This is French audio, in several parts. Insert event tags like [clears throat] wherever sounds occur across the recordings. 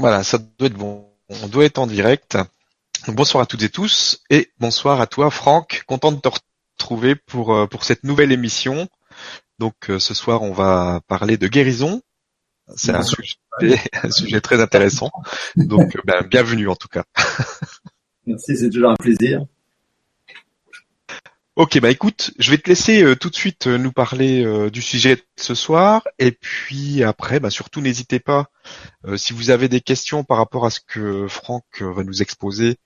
Voilà, ça doit être bon. On doit être en direct. bonsoir à toutes et tous et bonsoir à toi Franck. Content de te retrouver pour euh, pour cette nouvelle émission. Donc euh, ce soir on va parler de guérison. C'est un sujet, [laughs] très intéressant. Donc euh, ben, bienvenue en tout cas. Merci, c'est toujours un plaisir. Ok, bah écoute, je vais te laisser euh, tout de suite euh, nous parler euh, du sujet de ce soir, et puis après, bah surtout n'hésitez pas, si vous avez des questions par rapport à ce que Franck va nous exposer,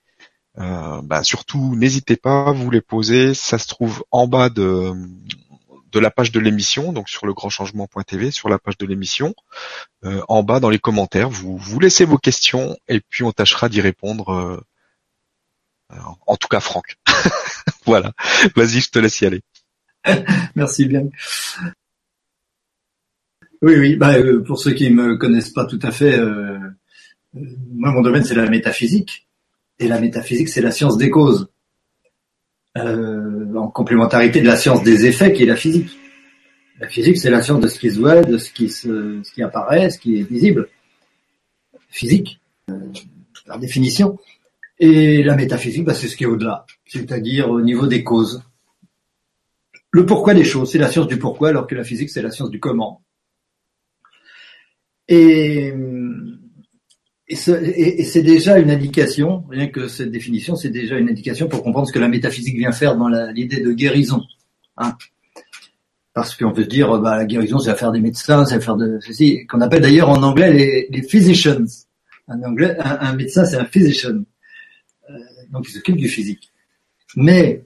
bah surtout n'hésitez pas vous les poser. Ça se trouve en bas de de la page de l'émission, donc sur le grandchangement.tv, sur la page de l'émission, en bas dans les commentaires, vous vous laissez vos questions et puis on tâchera d'y répondre. En tout cas, Franck. [laughs] voilà. Vas-y, je te laisse y aller. [laughs] Merci bien. Oui, oui. Bah, euh, pour ceux qui me connaissent pas tout à fait, euh, euh, moi, mon domaine, c'est la métaphysique. Et la métaphysique, c'est la science des causes. en complémentarité de la science des effets, qui est la physique. La physique, c'est la science de ce qui se voit, de ce qui, se, ce qui apparaît, ce qui est visible. Physique, par définition. Et la métaphysique, bah, c'est ce qui est au-delà, c'est-à-dire au niveau des causes. Le pourquoi des choses, c'est la science du pourquoi, alors que la physique, c'est la science du comment. Et, et c'est déjà une indication, rien que cette définition, c'est déjà une indication pour comprendre ce que la métaphysique vient faire dans l'idée de guérison. Hein. Parce qu'on peut se dire, bah, la guérison, c'est faire des médecins, c'est faire de ceci, qu'on appelle d'ailleurs en anglais les, physicians. Anglais, un, un médecin, c'est un physician donc il s'occupe du physique. Mais,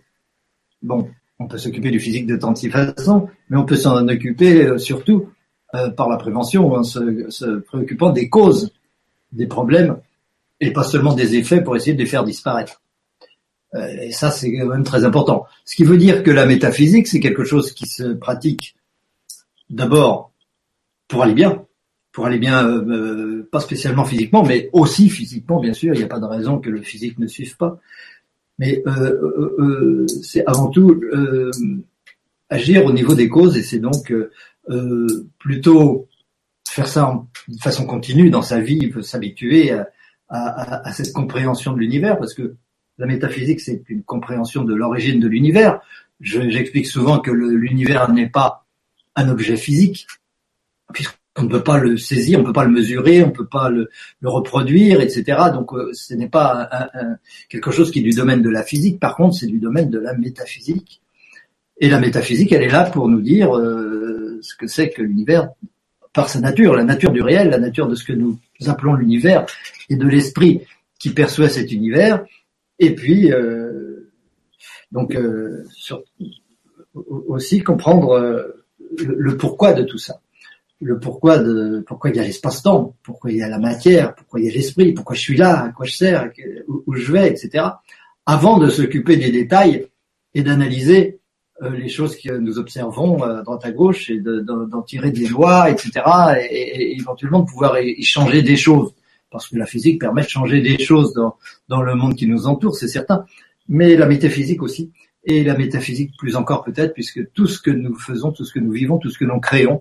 bon, on peut s'occuper du physique de tant de façons, mais on peut s'en occuper euh, surtout euh, par la prévention, en se, préoccupant des causes des problèmes et pas seulement des effets pour essayer de les faire disparaître. Euh, et ça, c'est quand même très important. Ce qui veut dire que la métaphysique, c'est quelque chose qui se pratique d'abord pour aller bien, pour aller bien, euh, pas spécialement physiquement, mais aussi physiquement, bien sûr. Il n'y a pas de raison que le physique ne suive pas. Mais euh, euh, euh c'est avant tout agir au niveau des causes, et c'est donc plutôt faire ça de façon continue dans sa vie, il s'habituer à, à, à, cette compréhension de l'univers, parce que la métaphysique, c'est une compréhension de l'origine de l'univers. J'explique souvent que l'univers n'est pas un objet physique, puisque on ne peut pas le saisir, on ne peut pas le mesurer, on ne peut pas le, reproduire, etc. Donc euh, ce n'est pas quelque chose qui est du domaine de la physique, par contre c'est du domaine de la métaphysique. Et la métaphysique, elle est là pour nous dire euh, ce que c'est que l'univers par sa nature, la nature du réel, la nature de ce que nous appelons l'univers et de l'esprit qui perçoit cet univers. Et puis, euh, donc, aussi comprendre le pourquoi de tout ça le pourquoi de pourquoi il y a l'espace-temps, pourquoi il y a la matière, pourquoi il y a l'esprit, pourquoi je suis là, à quoi je sers, où, je vais, etc. Avant de s'occuper des détails et d'analyser euh, les choses que nous observons à droite à gauche et d'en tirer des lois, etc. Et, éventuellement de pouvoir y changer des choses, parce que la physique permet de changer des choses dans, dans le monde qui nous entoure, c'est certain, mais la métaphysique aussi, et la métaphysique plus encore peut-être, puisque tout ce que nous faisons, tout ce que nous vivons, tout ce que nous créons, euh,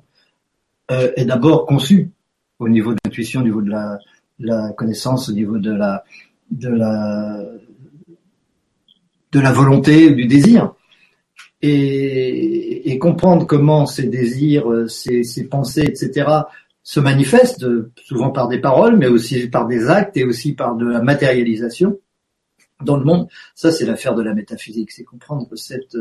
est d'abord conçu au niveau de l'intuition, au niveau de la, la, connaissance, au niveau de la, de la, de la volonté, du désir. Et, et comprendre comment ces désirs, ces, ces pensées, etc., se manifestent, souvent par des paroles, mais aussi par des actes et aussi par de la matérialisation dans le monde. Ça, c'est l'affaire de la métaphysique, c'est comprendre cette,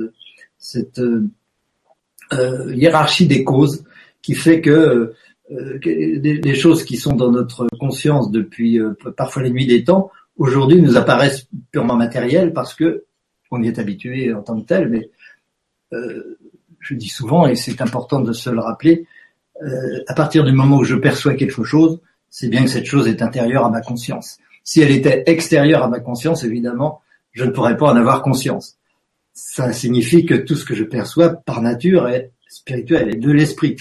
cette euh, hiérarchie des causes qui fait que euh, des, choses qui sont dans notre conscience depuis euh, parfois les nuits des temps, aujourd'hui nous apparaissent purement matérielles parce que on y est habitué en tant que tel, mais euh, je dis souvent, et c'est important de se le rappeler, à partir du moment où je perçois quelque chose, c'est bien que cette chose est intérieure à ma conscience. Si elle était extérieure à ma conscience, évidemment, je ne pourrais pas en avoir conscience. Ça signifie que tout ce que je perçois par nature est spirituel, est de l'esprit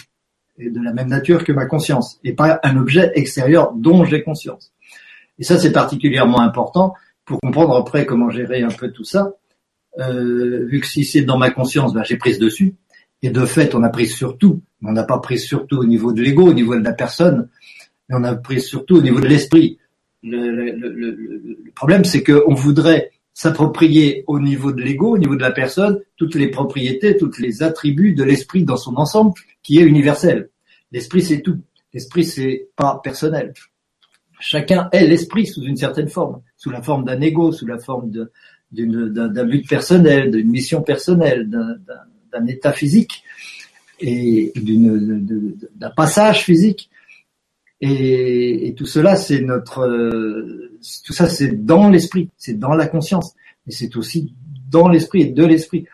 de la même nature que ma conscience, et pas un objet extérieur dont j'ai conscience. Et ça, c'est particulièrement important pour comprendre après comment gérer un peu tout ça. Euh, vu que si c'est dans ma conscience, ben, j'ai prise dessus. Et de fait, on a prise sur tout, on n'a pas prise sur tout au niveau de l'ego, au niveau de la personne. mais on a pris surtout au niveau de l'esprit. Le, le, le, le, problème, c'est qu'on voudrait s'approprier au niveau de l'ego, au niveau de la personne, toutes les propriétés, tous les attributs de l'esprit dans son ensemble, qui est universel. L'esprit, c'est tout. L'esprit, c'est pas personnel. Chacun est l'esprit sous une certaine forme, sous la forme d'un ego, sous la forme d'un but personnel, d'une mission personnelle, d'un état physique et d'un passage physique. Et, et tout cela, c'est notre, euh, tout ça, c'est dans l'esprit, c'est dans la conscience, mais c'est aussi dans l'esprit et de l'esprit.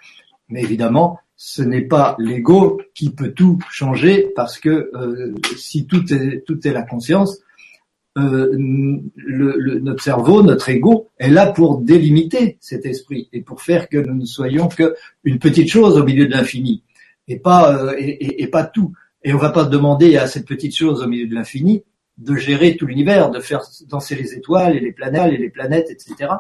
Mais évidemment, ce n'est pas l'ego qui peut tout changer parce que euh, si tout est tout est la conscience, euh, le, le, notre cerveau, notre ego est là pour délimiter cet esprit et pour faire que nous ne soyons que une petite chose au milieu de l'infini et pas euh, et, et, pas tout. Et on va pas demander à cette petite chose au milieu de l'infini de gérer tout l'univers, de faire danser les étoiles et les planètes et les planètes, etc.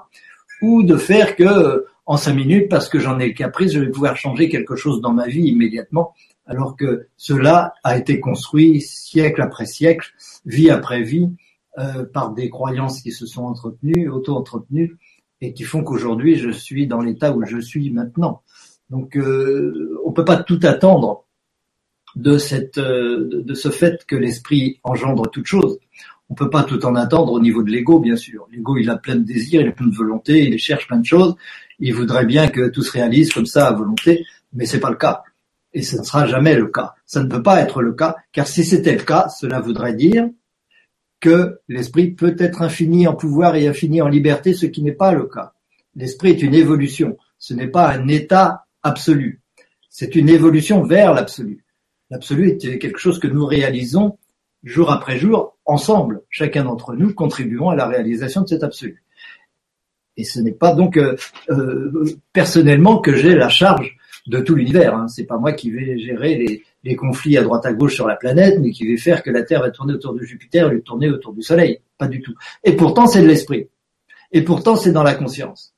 Ou de faire que euh, en cinq minutes, parce que j'en ai le caprice, je vais pouvoir changer quelque chose dans ma vie immédiatement, alors que cela a été construit siècle après siècle, vie après vie, euh, par des croyances qui se sont entretenues, auto-entretenues, et qui font qu'aujourd'hui je suis dans l'état où je suis maintenant. Donc euh, on peut pas tout attendre de cette euh, de ce fait que l'esprit engendre toute chose. On peut pas tout en attendre au niveau de l'ego, bien sûr. L'ego, il a plein de désirs, il a plein de volonté, il cherche plein de choses. Il voudrait bien que tout se réalise comme ça à volonté, mais c'est pas le cas. Et ce ne sera jamais le cas. Ça ne peut pas être le cas, car si c'était le cas, cela voudrait dire que l'esprit peut être infini en pouvoir et infini en liberté, ce qui n'est pas le cas. L'esprit est une évolution. Ce n'est pas un état absolu. C'est une évolution vers l'absolu. L'absolu est quelque chose que nous réalisons jour après jour, ensemble. Chacun d'entre nous contribuons à la réalisation de cet absolu. Et ce n'est pas donc euh, euh, personnellement que j'ai la charge de tout l'univers. Hein. C'est pas moi qui vais gérer les, conflits à droite à gauche sur la planète, mais qui vais faire que la Terre va tourner autour de Jupiter et tourner autour du Soleil. Pas du tout. Et pourtant, c'est de l'esprit. Et pourtant, c'est dans la conscience.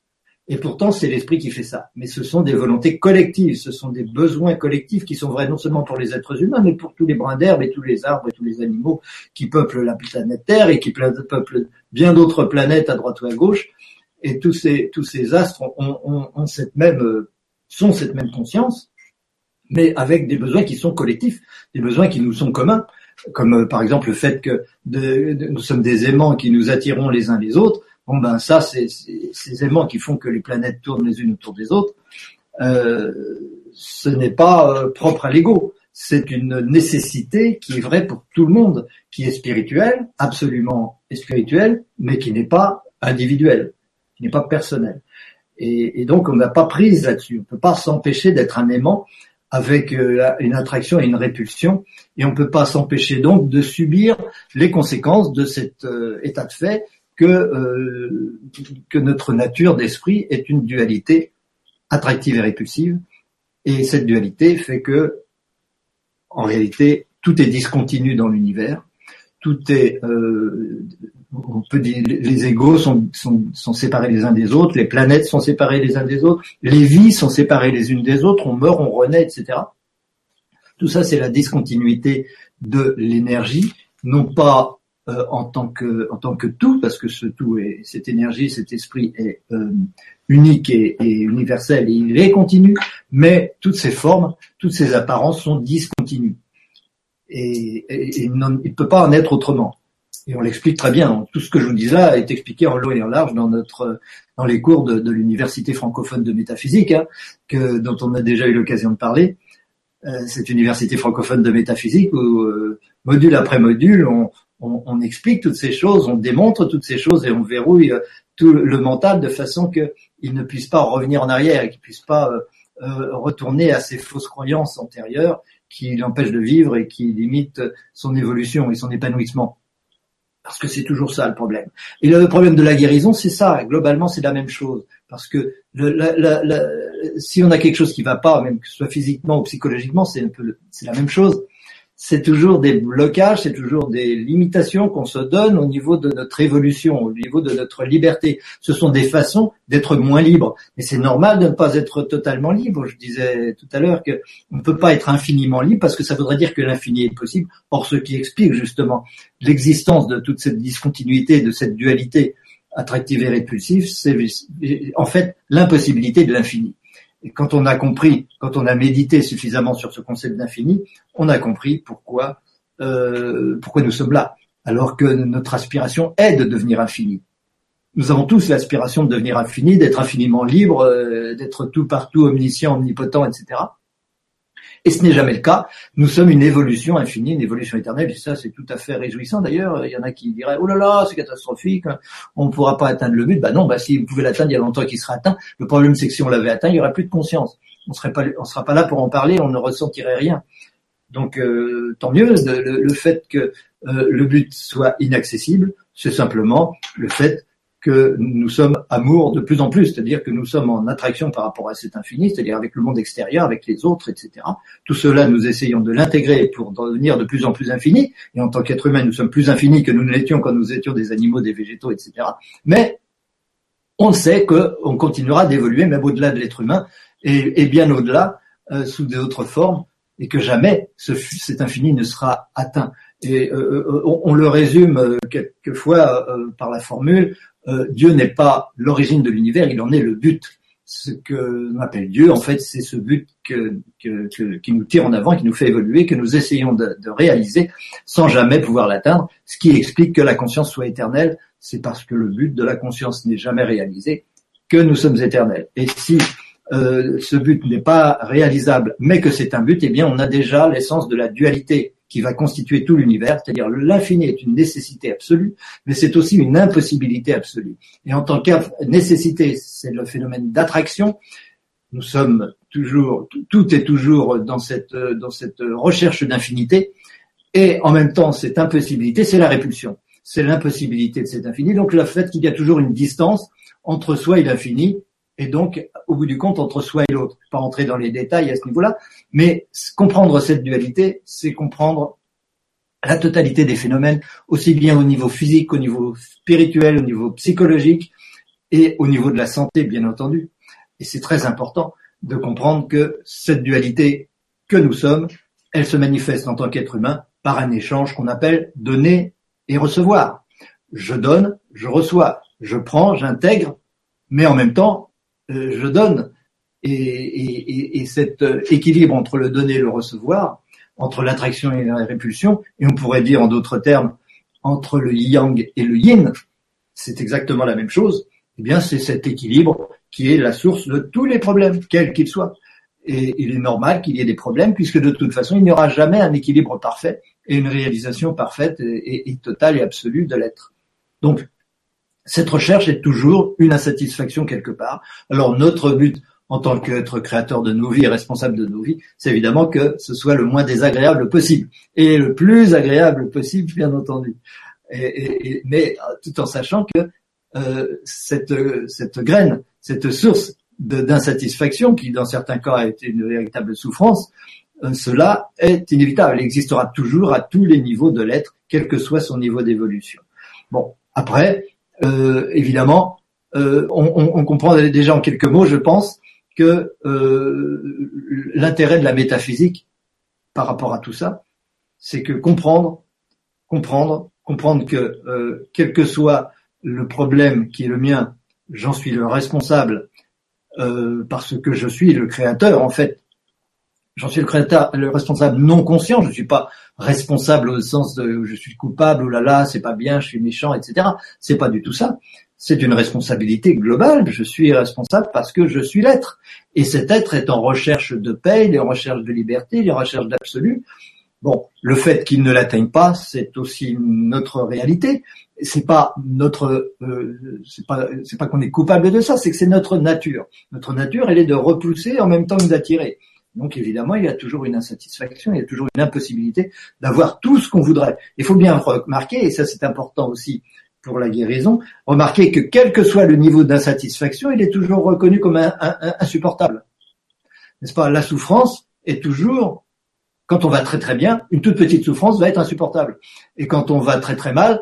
Et pourtant, c'est l'esprit qui fait ça. Mais ce sont des volontés collectives, ce sont des besoins collectifs qui sont vrais non seulement pour les êtres humains, mais pour tous les brins d'herbe et tous les arbres et tous les animaux qui peuplent la planète Terre et qui peuplent bien d'autres planètes à droite ou à gauche. Et tous ces, tous ces astres ont, ont, ont cette même, sont cette même conscience, mais avec des besoins qui sont collectifs, des besoins qui nous sont communs, comme euh, par exemple le fait que de, de, nous sommes des aimants qui nous attirons les uns les autres Bon ben ça, c'est ces éléments qui font que les planètes tournent les unes autour des autres. Euh, ce n'est pas euh, propre à l'ego. C'est une nécessité qui est vraie pour tout le monde, qui est spirituelle, absolument spirituelle, mais qui n'est pas individuelle, qui n'est pas personnelle. Et, et, donc on n'a pas prise là-dessus. On ne peut pas s'empêcher d'être un aimant avec euh, une attraction et une répulsion, et on ne peut pas s'empêcher donc de subir les conséquences de cet euh, état de fait que, euh, que notre nature d'esprit est une dualité attractive et répulsive. Et cette dualité fait que, en réalité, tout est discontinu dans l'univers. Tout est, euh, on peut dire, les égaux sont, sont, sont, séparés les uns des autres, les planètes sont séparées les uns des autres, les vies sont séparées les unes des autres, on meurt, on renaît, etc. Tout ça, c'est la discontinuité de l'énergie, non pas euh, en tant que en tant que tout, parce que ce tout est cette énergie, cet esprit est euh, unique et, universel il est continu, mais toutes ces formes, toutes ces apparences sont discontinues et, et, il ne peut pas en être autrement. Et on l'explique très bien. Tout ce que je vous dis là est expliqué en long et en large dans notre dans les cours de, de l'université francophone de métaphysique, hein, que dont on a déjà eu l'occasion de parler. Euh, cette université francophone de métaphysique où euh, module après module, on, on, on, explique toutes ces choses, on démontre toutes ces choses et on verrouille euh, tout le mental de façon qu'il ne puisse pas revenir en arrière et qu'il puisse pas euh, euh, retourner à ses fausses croyances antérieures qui l'empêchent de vivre et qui limitent son évolution et son épanouissement. Parce que c'est toujours ça le problème. Et le problème de la guérison, c'est ça. Globalement, c'est la même chose. Parce que si on a quelque chose qui va pas, même que ce soit physiquement ou psychologiquement, c'est un peu, c'est la même chose c'est toujours des blocages, c'est toujours des limitations qu'on se donne au niveau de notre évolution, au niveau de notre liberté. Ce sont des façons d'être moins libre. Mais c'est normal de ne pas être totalement libre. Je disais tout à l'heure qu'on ne peut pas être infiniment libre parce que ça voudrait dire que l'infini est possible. Or, ce qui explique justement l'existence de toute cette discontinuité, de cette dualité attractive et répulsive, c'est en fait l'impossibilité de l'infini. Et quand on a compris, quand on a médité suffisamment sur ce concept d'infini, on a compris pourquoi, euh, pourquoi nous sommes là, alors que notre aspiration est de devenir infini. Nous avons tous l'aspiration de devenir infini, d'être infiniment libre, euh, d'être tout partout, omniscient, omnipotent, etc. Et ce n'est jamais le cas. Nous sommes une évolution infinie, une évolution éternelle, et ça c'est tout à fait réjouissant. D'ailleurs, il y en a qui diraient oh là là, c'est catastrophique, on ne pourra pas atteindre le but. Bah non, bah si vous pouvez l'atteindre, il y a longtemps qu'il sera atteint. Le problème c'est que si on l'avait atteint, il y aurait plus de conscience. On serait pas, on sera pas là pour en parler, on ne ressentirait rien. Donc euh, tant mieux. Le, fait que euh, le but soit inaccessible, c'est simplement le fait que nous sommes amour de plus en plus, c'est-à-dire que nous sommes en attraction par rapport à cet infini, c'est-à-dire avec le monde extérieur, avec les autres, etc. Tout cela, nous essayons de l'intégrer pour devenir de plus en plus infini, et en tant qu'être humain, nous sommes plus infinis que nous ne l'étions quand nous étions des animaux, des végétaux, etc. Mais on sait qu'on continuera d'évoluer, même au-delà de l'être humain, et, bien au-delà, euh, sous d'autres formes, et que jamais ce, cet infini ne sera atteint. Et euh, euh, on, on, le résume quelquefois par la formule euh, Dieu n'est pas l'origine de l'univers, il en est le but. Ce que l'on appelle Dieu, en fait, c'est ce but qui nous tire en avant, qui nous fait évoluer, que nous essayons de, de réaliser sans jamais pouvoir l'atteindre. Ce qui explique que la conscience soit éternelle, c'est parce que le but de la conscience n'est jamais réalisé, que nous sommes éternels. Et si euh, ce but n'est pas réalisable, mais que c'est un but, eh bien, on a déjà l'essence de la dualité qui va constituer tout l'univers, c'est-à-dire l'infini est une nécessité absolue, mais c'est aussi une impossibilité absolue. Et en tant que nécessité, c'est le phénomène d'attraction. Nous sommes toujours, tout est toujours dans cette, dans cette recherche d'infinité, et en même temps, cette impossibilité, c'est la répulsion. C'est l'impossibilité de cet infini. Donc, le fait qu'il y a toujours une distance entre soi et l'infini, et donc, au bout du compte, entre soi et l'autre. Pas entrer dans les détails à ce niveau-là, mais comprendre cette dualité, c'est comprendre la totalité des phénomènes, aussi bien au niveau physique, au niveau spirituel, au niveau psychologique et au niveau de la santé, bien entendu. Et c'est très important de comprendre que cette dualité que nous sommes, elle se manifeste en tant qu'être humain par un échange qu'on appelle donner et recevoir. Je donne, je reçois, je prends, j'intègre, mais en même temps, je donne. Et, et, et, cet euh, équilibre entre le donner et le recevoir, entre l'attraction et la répulsion, et on pourrait dire en d'autres termes, entre le yang et le yin, c'est exactement la même chose, eh bien c'est cet équilibre qui est la source de tous les problèmes, quels qu'ils soient. Et il est normal qu'il y ait des problèmes, puisque de toute façon, il n'y aura jamais un équilibre parfait et une réalisation parfaite et, et totale et absolue de l'être. Donc, cette recherche est toujours une insatisfaction quelque part. Alors notre but en tant qu'être créateur de nos vies et responsable de nos vies, c'est évidemment que ce soit le moins désagréable possible et le plus agréable possible, bien entendu. Mais tout en sachant que euh, cette, cette graine, cette source d'insatisfaction, qui dans certains cas a été une véritable souffrance, euh, cela est inévitable. Il existera toujours à tous les niveaux de l'être, quel que soit son niveau d'évolution. Bon, après, euh, évidemment, euh, on, comprend déjà en quelques mots, je pense, que euh, l'intérêt de la métaphysique par rapport à tout ça, c'est que comprendre, comprendre, comprendre que quel que soit le problème qui est le mien, j'en suis le responsable parce que je suis le créateur en fait j'en suis le le responsable non conscient. Je ne suis pas responsable au sens de je suis coupable, ou là là, c'est pas bien, je suis méchant, etc. C'est pas du tout ça. C'est une responsabilité globale. Je suis responsable parce que je suis l'être. Et cet être est en recherche de paix, il est en recherche de liberté, il est en recherche d'absolu. Bon, le fait qu'il ne l'atteigne pas, c'est aussi notre réalité. C'est pas notre, euh, c'est pas, c'est pas qu'on est coupable de ça, c'est que c'est notre nature. Notre nature, elle est de repousser en même temps que d'attirer. Donc évidemment, il y a toujours une insatisfaction, il y a toujours une impossibilité d'avoir tout ce qu'on voudrait. Il faut bien remarquer, et ça c'est important aussi pour la guérison, remarquer que quel que soit le niveau d'insatisfaction, il est toujours reconnu comme insupportable. N'est-ce pas? La souffrance est toujours Quand on va très très bien, une toute petite souffrance va être insupportable. Et quand on va très très mal,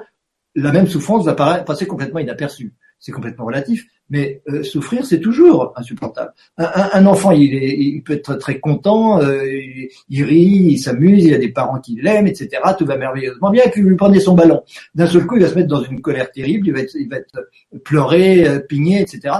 la même souffrance va passer complètement inaperçue. C'est complètement relatif, mais euh, souffrir, c'est toujours insupportable. Un, enfant, il, est, il, peut être très content, euh, il, rit, il s'amuse, il a des parents qui l'aiment, etc. Tout va merveilleusement bien, puis vous lui prenez son ballon. D'un seul coup, il va se mettre dans une colère terrible, il va être, il pleuré, euh, pigné, etc.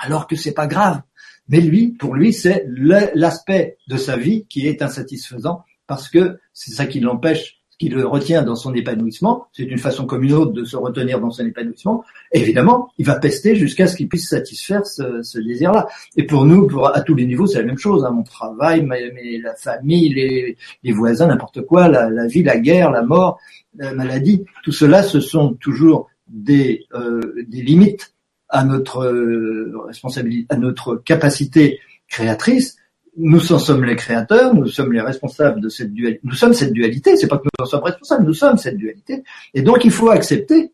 Alors que c'est pas grave. Mais lui, pour lui, c'est l'aspect de sa vie qui est insatisfaisant parce que c'est ça qui l'empêche qui le retient dans son épanouissement, c'est une façon comme une autre de se retenir dans son épanouissement, évidemment, il va pester jusqu'à ce qu'il puisse satisfaire ce, désir-là. Et pour nous, pour, à tous les niveaux, c'est la même chose. Hein. Mon travail, mais la famille, les, les voisins, n'importe quoi, la, la, vie, la guerre, la mort, la maladie, tout cela, ce sont toujours des, euh, des limites à notre euh, responsabilité, à notre capacité créatrice, nous en sommes les créateurs, nous sommes les responsables de cette dualité. Nous sommes cette dualité, c'est pas que nous en sommes responsables, nous sommes cette dualité. Et donc il faut accepter,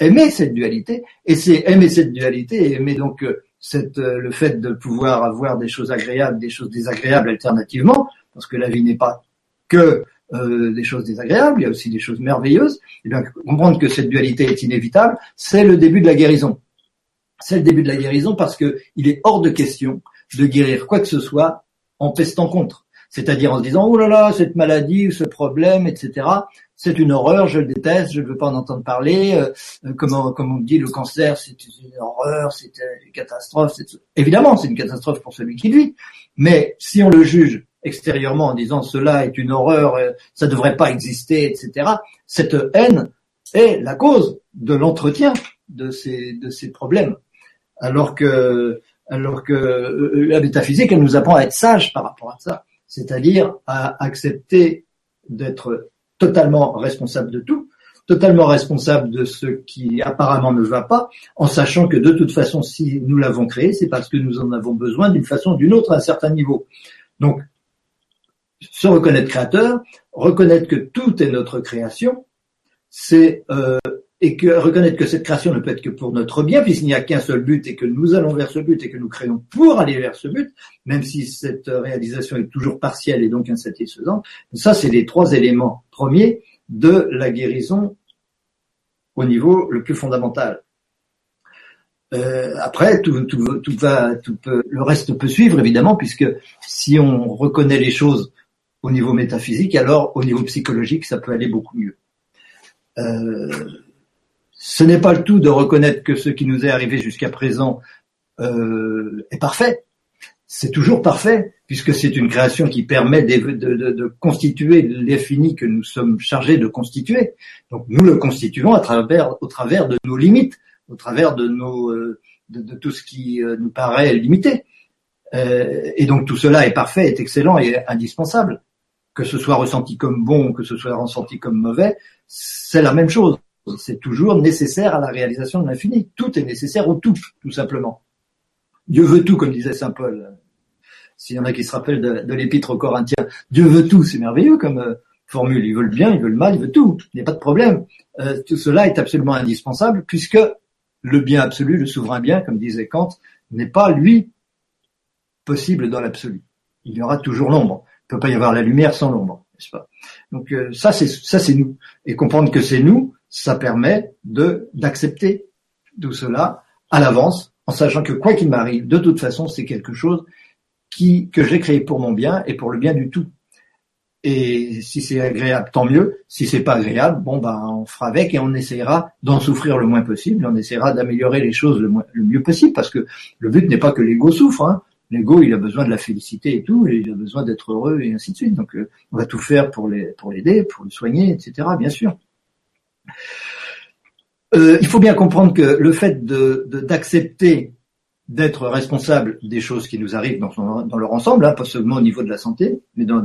aimer cette dualité, et c'est aimer cette dualité, et aimer donc euh, cette, euh, le fait de pouvoir avoir des choses agréables, des choses désagréables alternativement, parce que la vie n'est pas que euh, des choses désagréables, il y a aussi des choses merveilleuses. Et bien comprendre que cette dualité est inévitable, c'est le début de la guérison. C'est le début de la guérison parce que il est hors de question de guérir quoi que ce soit en pestant contre. C'est-à-dire en se disant, oh là là, cette maladie, ce problème, etc., c'est une horreur, je le déteste, je ne veux pas en entendre parler. Euh, euh, comme, on, dit, le cancer, c'est une horreur, c'est une catastrophe. Évidemment, c'est une catastrophe pour celui qui vit. Mais si on le juge extérieurement en disant cela est une horreur, euh, ça ne devrait pas exister, etc., cette haine est la cause de l'entretien de ces, de ces problèmes. Alors que alors que euh, la métaphysique, elle nous apprend à être sage par rapport à ça, c'est-à-dire à accepter d'être totalement responsable de tout, totalement responsable de ce qui apparemment ne va pas, en sachant que de toute façon, si nous l'avons créé, c'est parce que nous en avons besoin d'une façon ou d'une autre à un certain niveau. Donc, se reconnaître créateur, reconnaître que tout est notre création, c'est euh, et que reconnaître que cette création ne peut être que pour notre bien, puisqu'il n'y a qu'un seul but et que nous allons vers ce but et que nous créons pour aller vers ce but, même si cette réalisation est toujours partielle et donc insatisfaisante. Ça, c'est les trois éléments premiers de la guérison au niveau le plus fondamental. Euh, après, tout, va, tout peut, le reste peut suivre évidemment, puisque si on reconnaît les choses au niveau métaphysique, alors au niveau psychologique, ça peut aller beaucoup mieux. Euh, ce n'est pas le tout de reconnaître que ce qui nous est arrivé jusqu'à présent euh, est parfait. C'est toujours parfait, puisque c'est une création qui permet de, constituer l'infini que nous sommes chargés de constituer. Donc nous le constituons au travers de nos limites, au travers de, euh, tout ce qui euh, nous paraît limité. Et donc tout cela est parfait, est excellent et indispensable. Que ce soit ressenti comme bon, que ce soit ressenti comme mauvais, c'est la même chose c'est toujours nécessaire à la réalisation de l'infini. Tout est nécessaire au tout, tout simplement. Dieu veut tout, comme disait saint Paul. S'il y en a qui se rappellent de, l'épître aux Corinthiens, Dieu veut tout, c'est merveilleux comme euh, formule. Il veut le bien, il veut le mal, il veut tout. Il n'y a pas de problème. Euh, tout cela est absolument indispensable puisque le bien absolu, le souverain bien, comme disait Kant, n'est pas, lui, possible dans l'absolu. Il y aura toujours l'ombre. Il ne peut pas y avoir la lumière sans l'ombre, n'est-ce pas? Donc euh, ça, c'est ça, c'est nous. Et comprendre que c'est nous, ça permet de d'accepter tout cela à l'avance, en sachant que quoi qu'il m'arrive, de toute façon, c'est quelque chose qui que j'ai créé pour mon bien et pour le bien du tout. Et si c'est agréable, tant mieux. Si c'est pas agréable, bon ben on fera avec et on essaiera d'en souffrir le moins possible. On essaiera d'améliorer les choses le, mieux possible, parce que le but n'est pas que l'ego souffre. Hein. L'ego, il a besoin de la félicité et tout, et il a besoin d'être heureux et ainsi de suite. Donc, euh, on va tout faire pour l'aider, pour le soigner, etc. Bien sûr. Euh, il faut bien comprendre que le fait d'accepter d'être responsable des choses qui nous arrivent dans, leur ensemble, hein, pas seulement au niveau de la santé, mais dans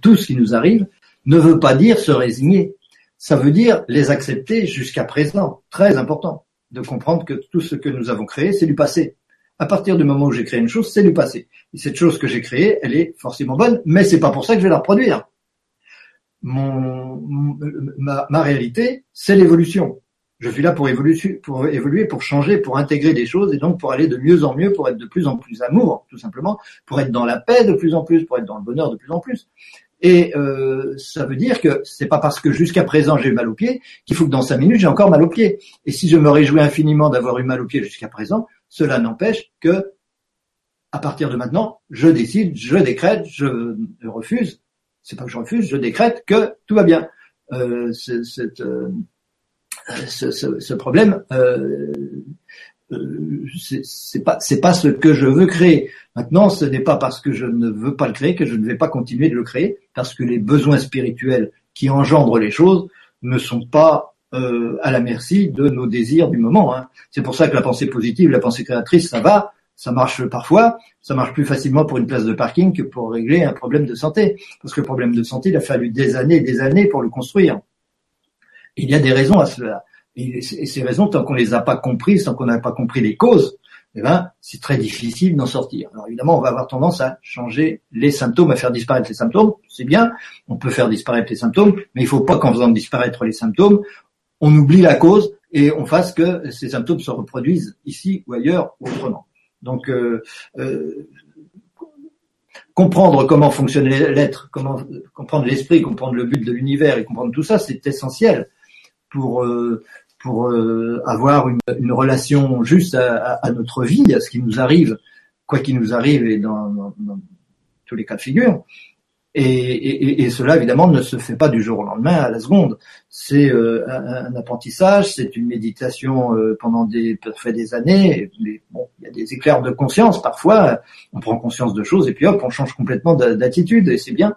tout ce qui nous arrive, ne veut pas dire se résigner. Ça veut dire les accepter jusqu'à présent. Très important de comprendre que tout ce que nous avons créé, c'est du passé. À partir du moment où j'ai créé une chose, c'est du passé. Et cette chose que j'ai créée, elle est forcément bonne, mais c'est pas pour ça que je vais la reproduire. Ma, réalité, c'est l'évolution. Je suis là pour évoluer, pour changer, pour intégrer des choses et donc pour aller de mieux en mieux, pour être de plus en plus amour, tout simplement, pour être dans la paix de plus en plus, pour être dans le bonheur de plus en plus. Et euh, ça veut dire que c'est pas parce que jusqu'à présent j'ai mal au pied qu'il faut que dans cinq minutes j'ai encore mal au pied. Et si je me réjouis infiniment d'avoir eu mal au pied jusqu'à présent, cela n'empêche que à partir de maintenant, je décide, je décrète, je refuse. C'est pas que je refuse, je décrète que tout va bien. Euh, euh, ce, ce, ce, problème, euh, euh c'est pas c'est pas ce que je veux créer. Maintenant, ce n'est pas parce que je ne veux pas le créer que je ne vais pas continuer de le créer, parce que les besoins spirituels qui engendrent les choses ne sont pas euh, à la merci de nos désirs du moment. Hein. C'est pour ça que la pensée positive, la pensée créatrice, ça va, ça marche parfois, ça marche plus facilement pour une place de parking que pour régler un problème de santé. Parce que le problème de santé, il a fallu des années et des années pour le construire. Il y a des raisons à cela. Et ces raisons, tant qu'on les a pas comprises, tant qu'on n'a pas compris les causes, eh ben, c'est très difficile d'en sortir. Alors évidemment, on va avoir tendance à changer les symptômes, à faire disparaître les symptômes. C'est bien, on peut faire disparaître les symptômes, mais il faut pas qu'en faisant disparaître les symptômes, on oublie la cause et on fasse que ces symptômes se reproduisent ici ou ailleurs ou autrement. Donc, euh, euh, comprendre comment fonctionne l'être, comprendre l'esprit, comprendre le but de l'univers et comprendre tout ça, c'est essentiel pour euh, pour avoir une, relation juste à, notre vie, à ce qui nous arrive, quoi qu'il nous arrive et dans tous les cas de figure. Et, cela, évidemment, ne se fait pas du jour au lendemain, à la seconde. C'est euh, un, apprentissage, c'est une méditation euh, pendant des, fait des années. Mais bon, il y a des éclairs de conscience parfois. On prend conscience de choses et puis hop, on change complètement d'attitude et c'est bien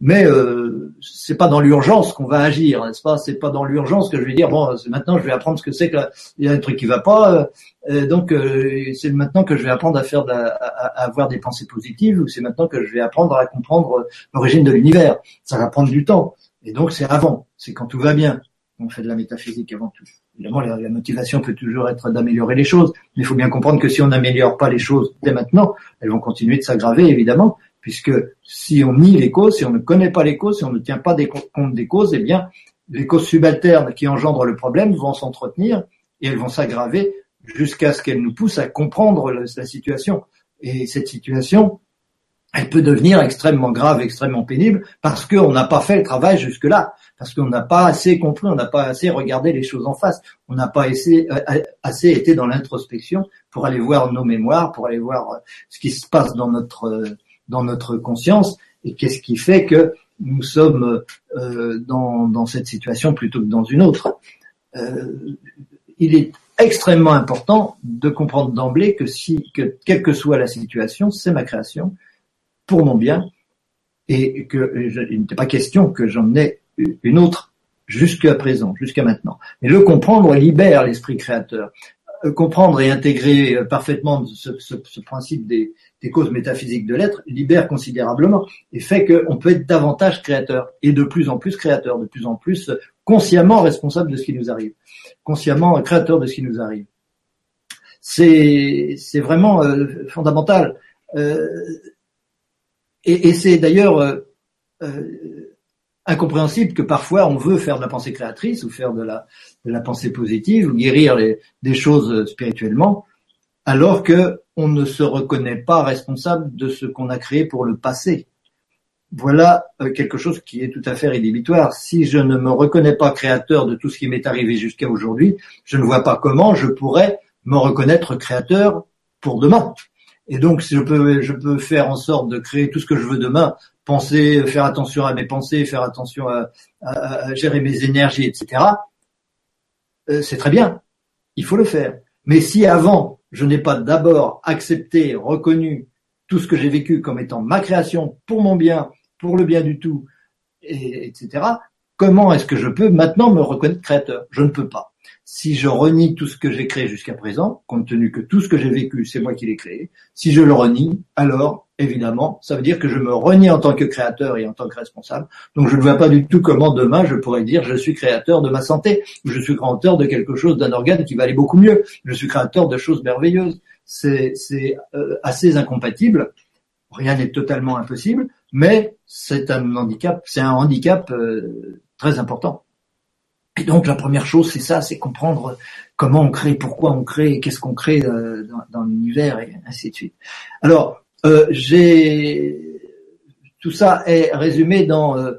mais euh, c'est pas dans l'urgence qu'on va agir, n'est-ce pas? C'est pas dans l'urgence que je vais dire bon, maintenant je vais apprendre ce que c'est que il y a un truc qui va pas, euh, euh, donc euh, c'est maintenant que je vais apprendre à faire, à, à, avoir des pensées positives, ou c'est maintenant que je vais apprendre à comprendre l'origine de l'univers. Ça va prendre du temps, et donc c'est avant, c'est quand tout va bien. On fait de la métaphysique avant tout. Évidemment, la, la motivation peut toujours être d'améliorer les choses, mais il faut bien comprendre que si on n'améliore pas les choses dès maintenant, elles vont continuer de s'aggraver, évidemment, puisque si on nie les causes, si on ne connaît pas les causes, si on ne tient pas compte des causes, eh bien, les causes subalternes qui engendrent le problème vont s'entretenir et elles vont s'aggraver jusqu'à ce qu'elles nous poussent à comprendre la situation. Et cette situation, elle peut devenir extrêmement grave, extrêmement pénible, parce qu'on n'a pas fait le travail jusque-là, parce qu'on n'a pas assez compris, on n'a pas assez regardé les choses en face, on n'a pas assez, euh, été dans l'introspection pour aller voir nos mémoires, pour aller voir ce qui se passe dans notre euh, dans notre conscience et qu'est-ce qui fait que nous sommes euh, dans, dans, cette situation plutôt que dans une autre. Euh, il est extrêmement important de comprendre d'emblée que si, que quelle que soit la situation, c'est ma création pour mon bien et que il n'était pas question que j'en ai une autre jusqu'à présent, jusqu'à maintenant. Mais le comprendre libère l'esprit créateur. Euh, comprendre et intégrer euh, parfaitement ce, ce, ce principe des, des, causes métaphysiques de l'être libère considérablement et fait qu'on peut être davantage créateur et de plus en plus créateur, de plus en plus consciemment responsable de ce qui nous arrive, consciemment créateur de ce qui nous arrive. C'est c'est vraiment euh, fondamental. Euh, et, c'est d'ailleurs euh, incompréhensible que parfois on veut faire de la pensée créatrice ou faire de la, pensée positive ou guérir des choses spirituellement, alors que on ne se reconnaît pas responsable de ce qu'on a créé pour le passé. Voilà euh, quelque chose qui est tout à fait rédhibitoire. Si je ne me reconnais pas créateur de tout ce qui m'est arrivé jusqu'à aujourd'hui, je ne vois pas comment je pourrais me reconnaître créateur pour demain. Et donc, si je peux, je peux faire en sorte de créer tout ce que je veux demain penser, faire attention à mes pensées, faire attention à, gérer mes énergies, etc. Euh, c'est très bien, il faut le faire. Mais si avant, je n'ai pas d'abord accepté, reconnu tout ce que j'ai vécu comme étant ma création pour mon bien, pour le bien du tout, et, etc., comment est-ce que je peux maintenant me reconnaître créateur? Je ne peux pas. Si je renie tout ce que j'ai créé jusqu'à présent, compte tenu que tout ce que j'ai vécu, c'est moi qui l'ai créé, si je le renie, alors évidemment, ça veut dire que je me renie en tant que créateur et en tant que responsable. Donc je ne vois pas du tout comment demain je pourrais dire je suis créateur de ma santé, je suis créateur de quelque chose, d'un organe qui va aller beaucoup mieux, je suis créateur de choses merveilleuses. C'est euh, assez incompatible. Rien n'est totalement impossible, mais c'est un handicap, c'est un handicap euh, très important. Et donc la première chose, c'est ça, c'est comprendre comment on crée, pourquoi on crée, qu'est-ce qu'on crée euh, dans, l'univers et ainsi de suite. Alors, euh, j'ai tout ça est résumé dans euh,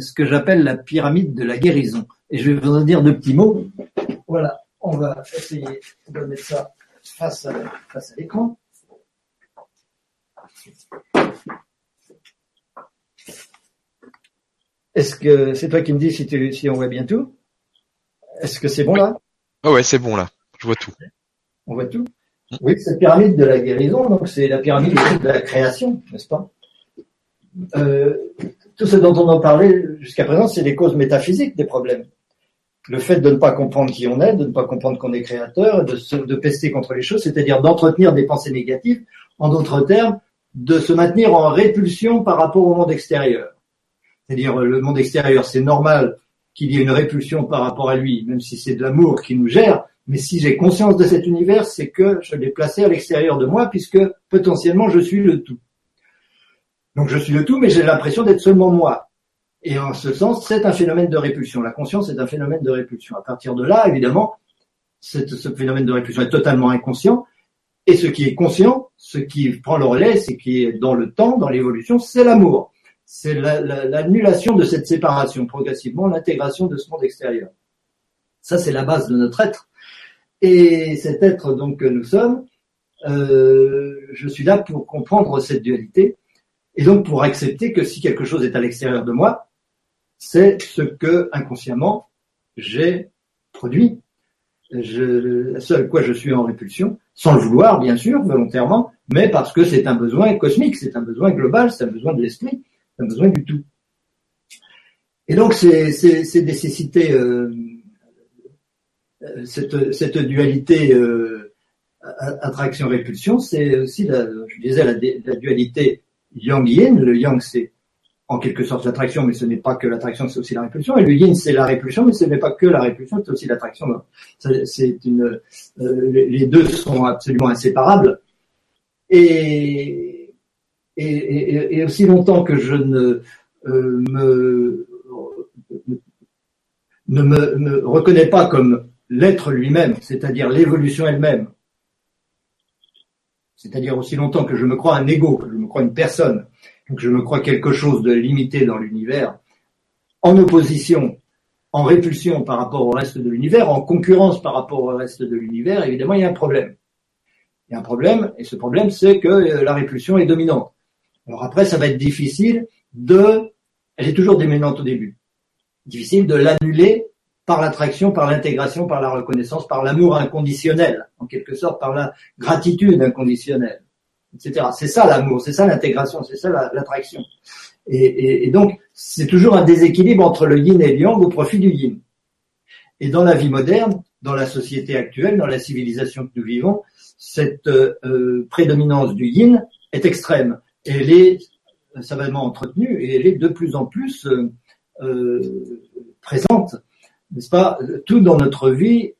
ce que j'appelle la pyramide de la guérison. Et je vais vous en dire deux petits mots. Voilà, on va essayer de mettre ça face à, face à l'écran. Est-ce que c'est toi qui me dis si, tu, si on voit bien tout? Est-ce que c'est bon là? Ah ouais, c'est bon là. Je vois tout. On voit tout? Oui, cette pyramide de la guérison, donc c'est la pyramide de la création, n'est-ce pas? Euh, Tout ce dont on en parlait jusqu'à présent, c'est les causes métaphysiques des problèmes. Le fait de ne pas comprendre qui on est, de ne pas comprendre qu'on est créateur, de, se, de pester contre les choses, c'est-à-dire d'entretenir des pensées négatives, en d'autres termes, de se maintenir en répulsion par rapport au monde extérieur. C'est-à-dire le monde extérieur, c'est normal qu'il y ait une répulsion par rapport à lui, même si c'est de l'amour qui nous gère, mais si j'ai conscience de cet univers, c'est que je l'ai placé à l'extérieur de moi, puisque potentiellement je suis le tout. Donc je suis le tout, mais j'ai l'impression d'être seulement moi. Et en ce sens, c'est un phénomène de répulsion. La conscience est un phénomène de répulsion. À partir de là, évidemment, ce phénomène de répulsion est totalement inconscient. Et ce qui est conscient, ce qui prend le relais, ce qui est dans le temps, dans l'évolution, c'est l'amour c'est l'annulation de cette séparation, progressivement l'intégration de ce monde extérieur. Ça, c'est la base de notre être. Et cet être donc que nous sommes, euh, je suis là pour comprendre cette dualité et donc pour accepter que si quelque chose est à l'extérieur de moi, c'est ce que inconsciemment j'ai produit. Je, seul quoi je suis en répulsion, sans le vouloir bien sûr, volontairement, mais parce que c'est un besoin cosmique, c'est un besoin global, c'est un besoin de l'esprit besoin du tout. Et donc, c'est nécessité euh, euh, cette, cette, dualité euh, attraction-répulsion, c'est aussi, la, je disais, la, la dualité yang-yin. Le yang, c'est en quelque sorte l'attraction, mais ce n'est pas que l'attraction, c'est aussi la répulsion. Et le yin, c'est la répulsion, mais ce n'est pas que la répulsion, c'est aussi l'attraction. C'est une, les deux sont absolument inséparables. Et, et, aussi longtemps que je ne euh, me ne me, reconnais pas comme l'être lui-même, c'est-à-dire l'évolution elle-même, c'est-à-dire aussi longtemps que je me crois un ego, que je me crois une personne, que je me crois quelque chose de limité dans l'univers, en opposition, en répulsion par rapport au reste de l'univers, en concurrence par rapport au reste de l'univers, évidemment, il y a un problème. Il y a un problème, et ce problème, c'est que euh, la répulsion est dominante. Alors après, ça va être difficile de, elle est toujours déménante au début, difficile de l'annuler par l'attraction, par l'intégration, par la reconnaissance, par l'amour inconditionnel, en quelque sorte par la gratitude inconditionnelle, etc. C'est ça l'amour, c'est ça l'intégration, c'est ça l'attraction. Et, donc, c'est toujours un déséquilibre entre le yin et le yang au profit du yin. Et dans la vie moderne, dans la société actuelle, dans la civilisation que nous vivons, cette euh, prédominance du yin est extrême elle est savamment entretenue et elle est de plus en plus euh, euh, présente, n'est-ce pas? Tout dans notre vie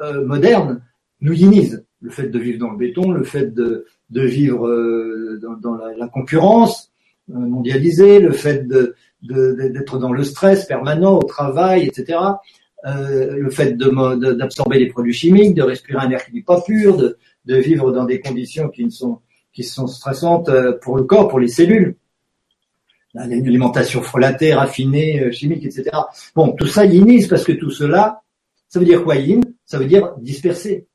euh, moderne nous yinise. Le fait de vivre dans le béton, le fait de, vivre dans, dans la, concurrence mondialisée, le fait d'être dans le stress permanent au travail, etc. Euh, le fait d'absorber des produits chimiques, de respirer un air qui n'est pas pur, de, vivre dans des conditions qui sont qui sont stressantes euh, pour le corps, pour les cellules. Une alimentation frelatée, raffinée, euh, chimique, etc. Bon, tout ça yinise parce que tout cela, ça veut dire quoi yin Ça veut dire disperser,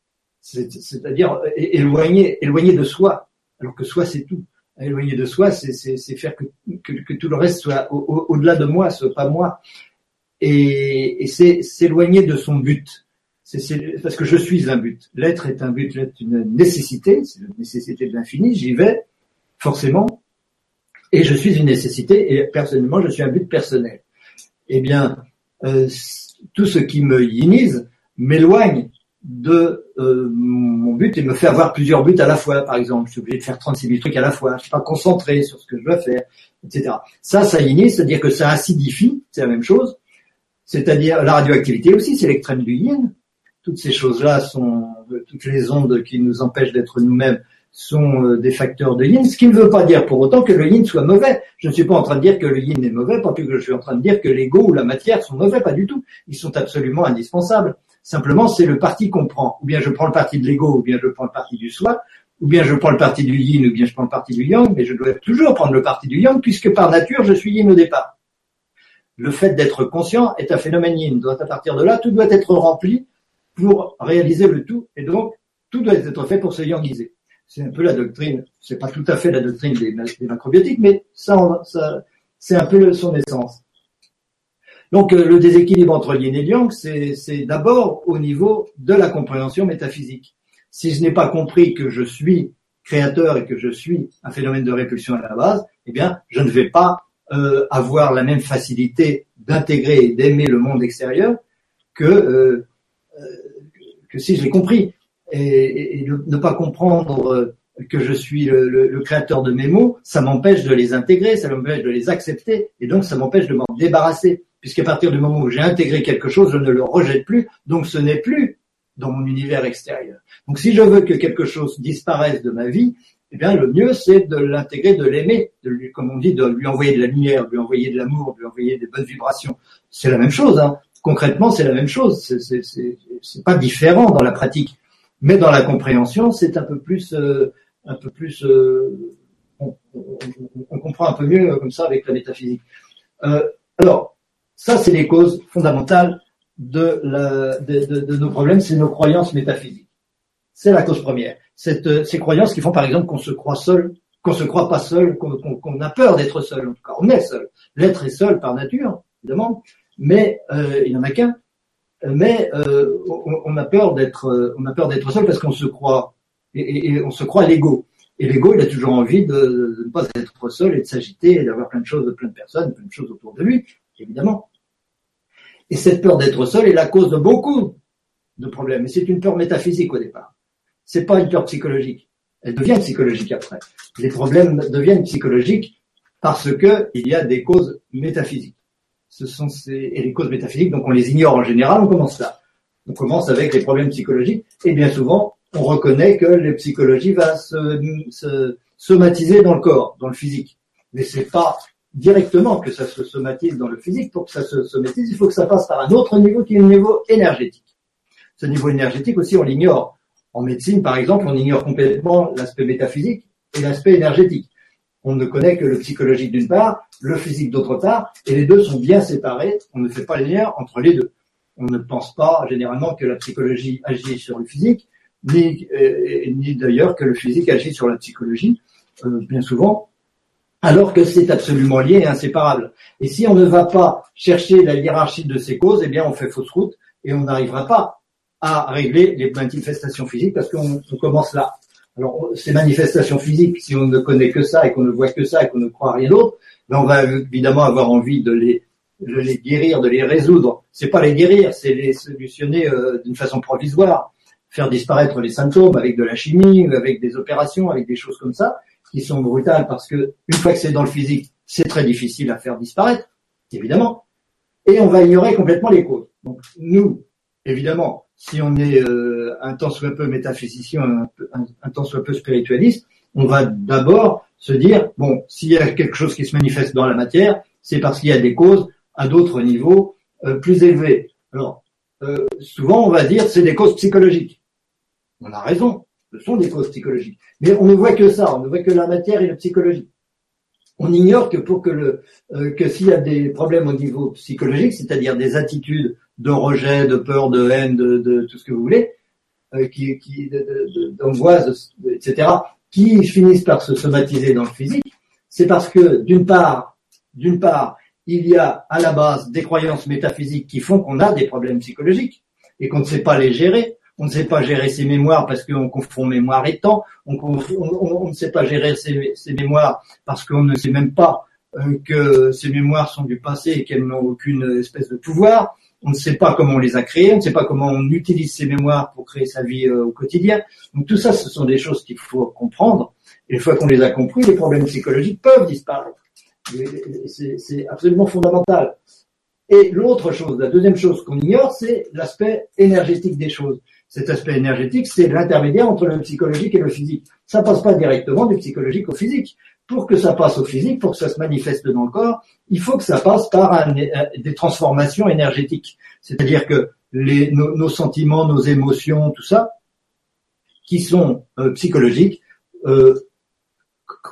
c'est-à-dire éloigner, éloigner de soi, alors que soi c'est tout. Éloigner de soi, c'est faire que, que, tout le reste soit au-delà de moi, soit pas moi. Et, et c'est s'éloigner de son but c'est parce que je suis un but. L'être est un but, l'être une nécessité, c'est la nécessité de l'infini, j'y vais, forcément, et je suis une nécessité, et personnellement, je suis un but personnel. Eh bien, euh, tout ce qui me yinise m'éloigne de euh, mon but et me fait avoir plusieurs buts à la fois, par exemple. Je suis obligé de faire 36 000 trucs à la fois, je suis pas concentré sur ce que je dois faire, etc. Ça, ça yinise, c'est-à-dire que ça acidifie, c'est la même chose. C'est-à-dire, la radioactivité aussi, c'est l'extrême du yin toutes ces choses-là sont toutes les ondes qui nous empêchent d'être nous-mêmes sont euh, des facteurs de yin, ce qui ne veut pas dire pour autant que le yin soit mauvais. Je ne suis pas en train de dire que le yin est mauvais, pas plus que je suis en train de dire que l'ego ou la matière sont mauvais, pas du tout. Ils sont absolument indispensables. Simplement, c'est le parti qu'on prend. Ou bien je prends le parti de l'ego, ou bien je prends le parti du soi, ou bien je prends le parti du yin, ou bien je prends le parti du yang, mais je dois toujours prendre le parti du yang, puisque par nature, je suis yin au départ. Le fait d'être conscient est un phénomène yin. Donc, à partir de là, tout doit être rempli pour réaliser le tout, et donc, tout doit être fait pour se yangiser. C'est un peu la doctrine, c'est pas tout à fait la doctrine des, macrobiotiques, mais ça, ça c'est un peu son essence. Donc euh, le déséquilibre entre yin et yang, c'est d'abord au niveau de la compréhension métaphysique. Si je n'ai pas compris que je suis créateur et que je suis un phénomène de répulsion à la base, eh bien, je ne vais pas euh, avoir la même facilité d'intégrer et d'aimer le monde extérieur que euh, que si je l'ai compris. Et, et, ne pas comprendre que je suis le, le créateur de mes mots, ça m'empêche de les intégrer, ça m'empêche de les accepter, et donc ça m'empêche de m'en débarrasser puisqu'à partir du moment où j'ai intégré quelque chose, je ne le rejette plus, donc ce n'est plus dans mon univers extérieur. Donc si je veux que quelque chose disparaisse de ma vie, eh bien le mieux c'est de l'intégrer, de l'aimer, de lui, comme on dit, de lui envoyer de la lumière, de lui envoyer de l'amour, de lui envoyer des bonnes vibrations. C'est la même chose, hein. concrètement c'est la même chose, c'est pas différent dans la pratique, mais dans la compréhension c'est un peu plus, euh, un peu plus, euh, on, on, comprend un peu mieux comme ça avec la métaphysique. Euh, alors ça, c'est les causes fondamentales de, nos problèmes, c'est nos croyances métaphysiques. C'est la cause première. Cette, ces croyances qui font par exemple qu'on se croit seul, qu'on se croit pas seul, qu'on a peur d'être seul. En tout cas, on est seul. L'être est seul par nature, évidemment, mais euh, il n'y en a qu'un. Mais euh, on, a peur d'être, on a peur d'être seul parce qu'on se croit et, on se croit l'ego. Et l'ego, il a toujours envie de, de, ne pas être seul et de s'agiter et d'avoir plein de choses, plein de personnes, plein de choses autour de lui, évidemment. Et cette peur d'être seul est la cause de beaucoup de problèmes. Et c'est une peur métaphysique au départ. C'est pas une peur psychologique. Elle devient psychologique après. Les problèmes deviennent psychologiques parce que il y a des causes métaphysiques. Ce sont ces, et les causes métaphysiques, donc on les ignore en général, on commence là. On commence avec les problèmes psychologiques, et bien souvent, on reconnaît que la psychologie va se, se somatiser dans le corps, dans le physique. Mais c'est pas directement que ça se somatise dans le physique. Pour que ça se somatise, il faut que ça passe par un autre niveau qui est le niveau énergétique. Ce niveau énergétique aussi, on l'ignore. En médecine, par exemple, on ignore complètement l'aspect métaphysique et l'aspect énergétique. On ne connaît que le psychologique d'une part, le physique d'autre part, et les deux sont bien séparés. On ne fait pas les liens entre les deux. On ne pense pas généralement que la psychologie agit sur le physique, ni, euh, d'ailleurs que le physique agit sur la psychologie. Euh, bien souvent, alors que c'est absolument lié et inséparable. Et si on ne va pas chercher la hiérarchie de ces causes, eh bien on fait fausse route et on n'arrivera pas à régler les manifestations physiques parce qu'on commence là. Alors ces manifestations physiques, si on ne connaît que ça et qu'on ne voit que ça et qu'on ne croit rien d'autre, on va évidemment avoir envie de les, guérir, de les résoudre. C'est pas les guérir, c'est les solutionner euh, d'une façon provisoire, faire disparaître les symptômes avec de la chimie, avec des opérations, avec des choses comme ça qui sont brutales parce que une fois que c'est dans le physique, c'est très difficile à faire disparaître, évidemment. Et on va ignorer complètement les causes. Nous, évidemment, si on est euh, un temps soit peu métaphysicien, un, un, temps soit peu spiritualiste, on va d'abord se dire bon, s'il y a quelque chose qui se manifeste dans la matière, c'est parce qu'il y a des causes à d'autres niveaux euh, plus élevés. Alors euh, souvent on va dire c'est des causes psychologiques. On a raison, ce sont des causes psychologiques. Mais on ne voit que ça, on ne voit que la matière et la psychologie. On ignore que pour que le euh, que s'il y a des problèmes au niveau psychologique, c'est-à-dire des attitudes de rejet, de peur, de haine, de, tout ce que vous voulez, euh, qui, qui d'angoisse, etc., qui finissent par se somatiser dans le physique, c'est parce que d'une part, d'une part, il y a à la base des croyances métaphysiques qui font qu'on a des problèmes psychologiques et qu'on ne sait pas les gérer. On ne sait pas gérer ses mémoires parce qu'on confond mémoire et temps, on, ne sait pas gérer ses, mémoires parce qu'on ne sait même pas euh, que ces mémoires sont du passé et qu'elles n'ont aucune espèce de pouvoir, on ne sait pas comment on les a créées, on ne sait pas comment on utilise ces mémoires pour créer sa vie euh, au quotidien. Donc tout ça, ce sont des choses qu'il faut comprendre. Et une fois qu'on les a compris, les problèmes psychologiques peuvent disparaître. C'est absolument fondamental. Et l'autre chose, la deuxième chose qu'on ignore, c'est l'aspect énergétique des choses. Cet aspect énergétique, c'est l'intermédiaire entre le psychologique et le physique. Ça passe pas directement du psychologique au physique. Pour que ça passe au physique, pour que ça se manifeste dans le corps, il faut que ça passe par des transformations énergétiques. C'est-à-dire que nos, sentiments, nos émotions, tout ça, qui sont euh, psychologiques, euh,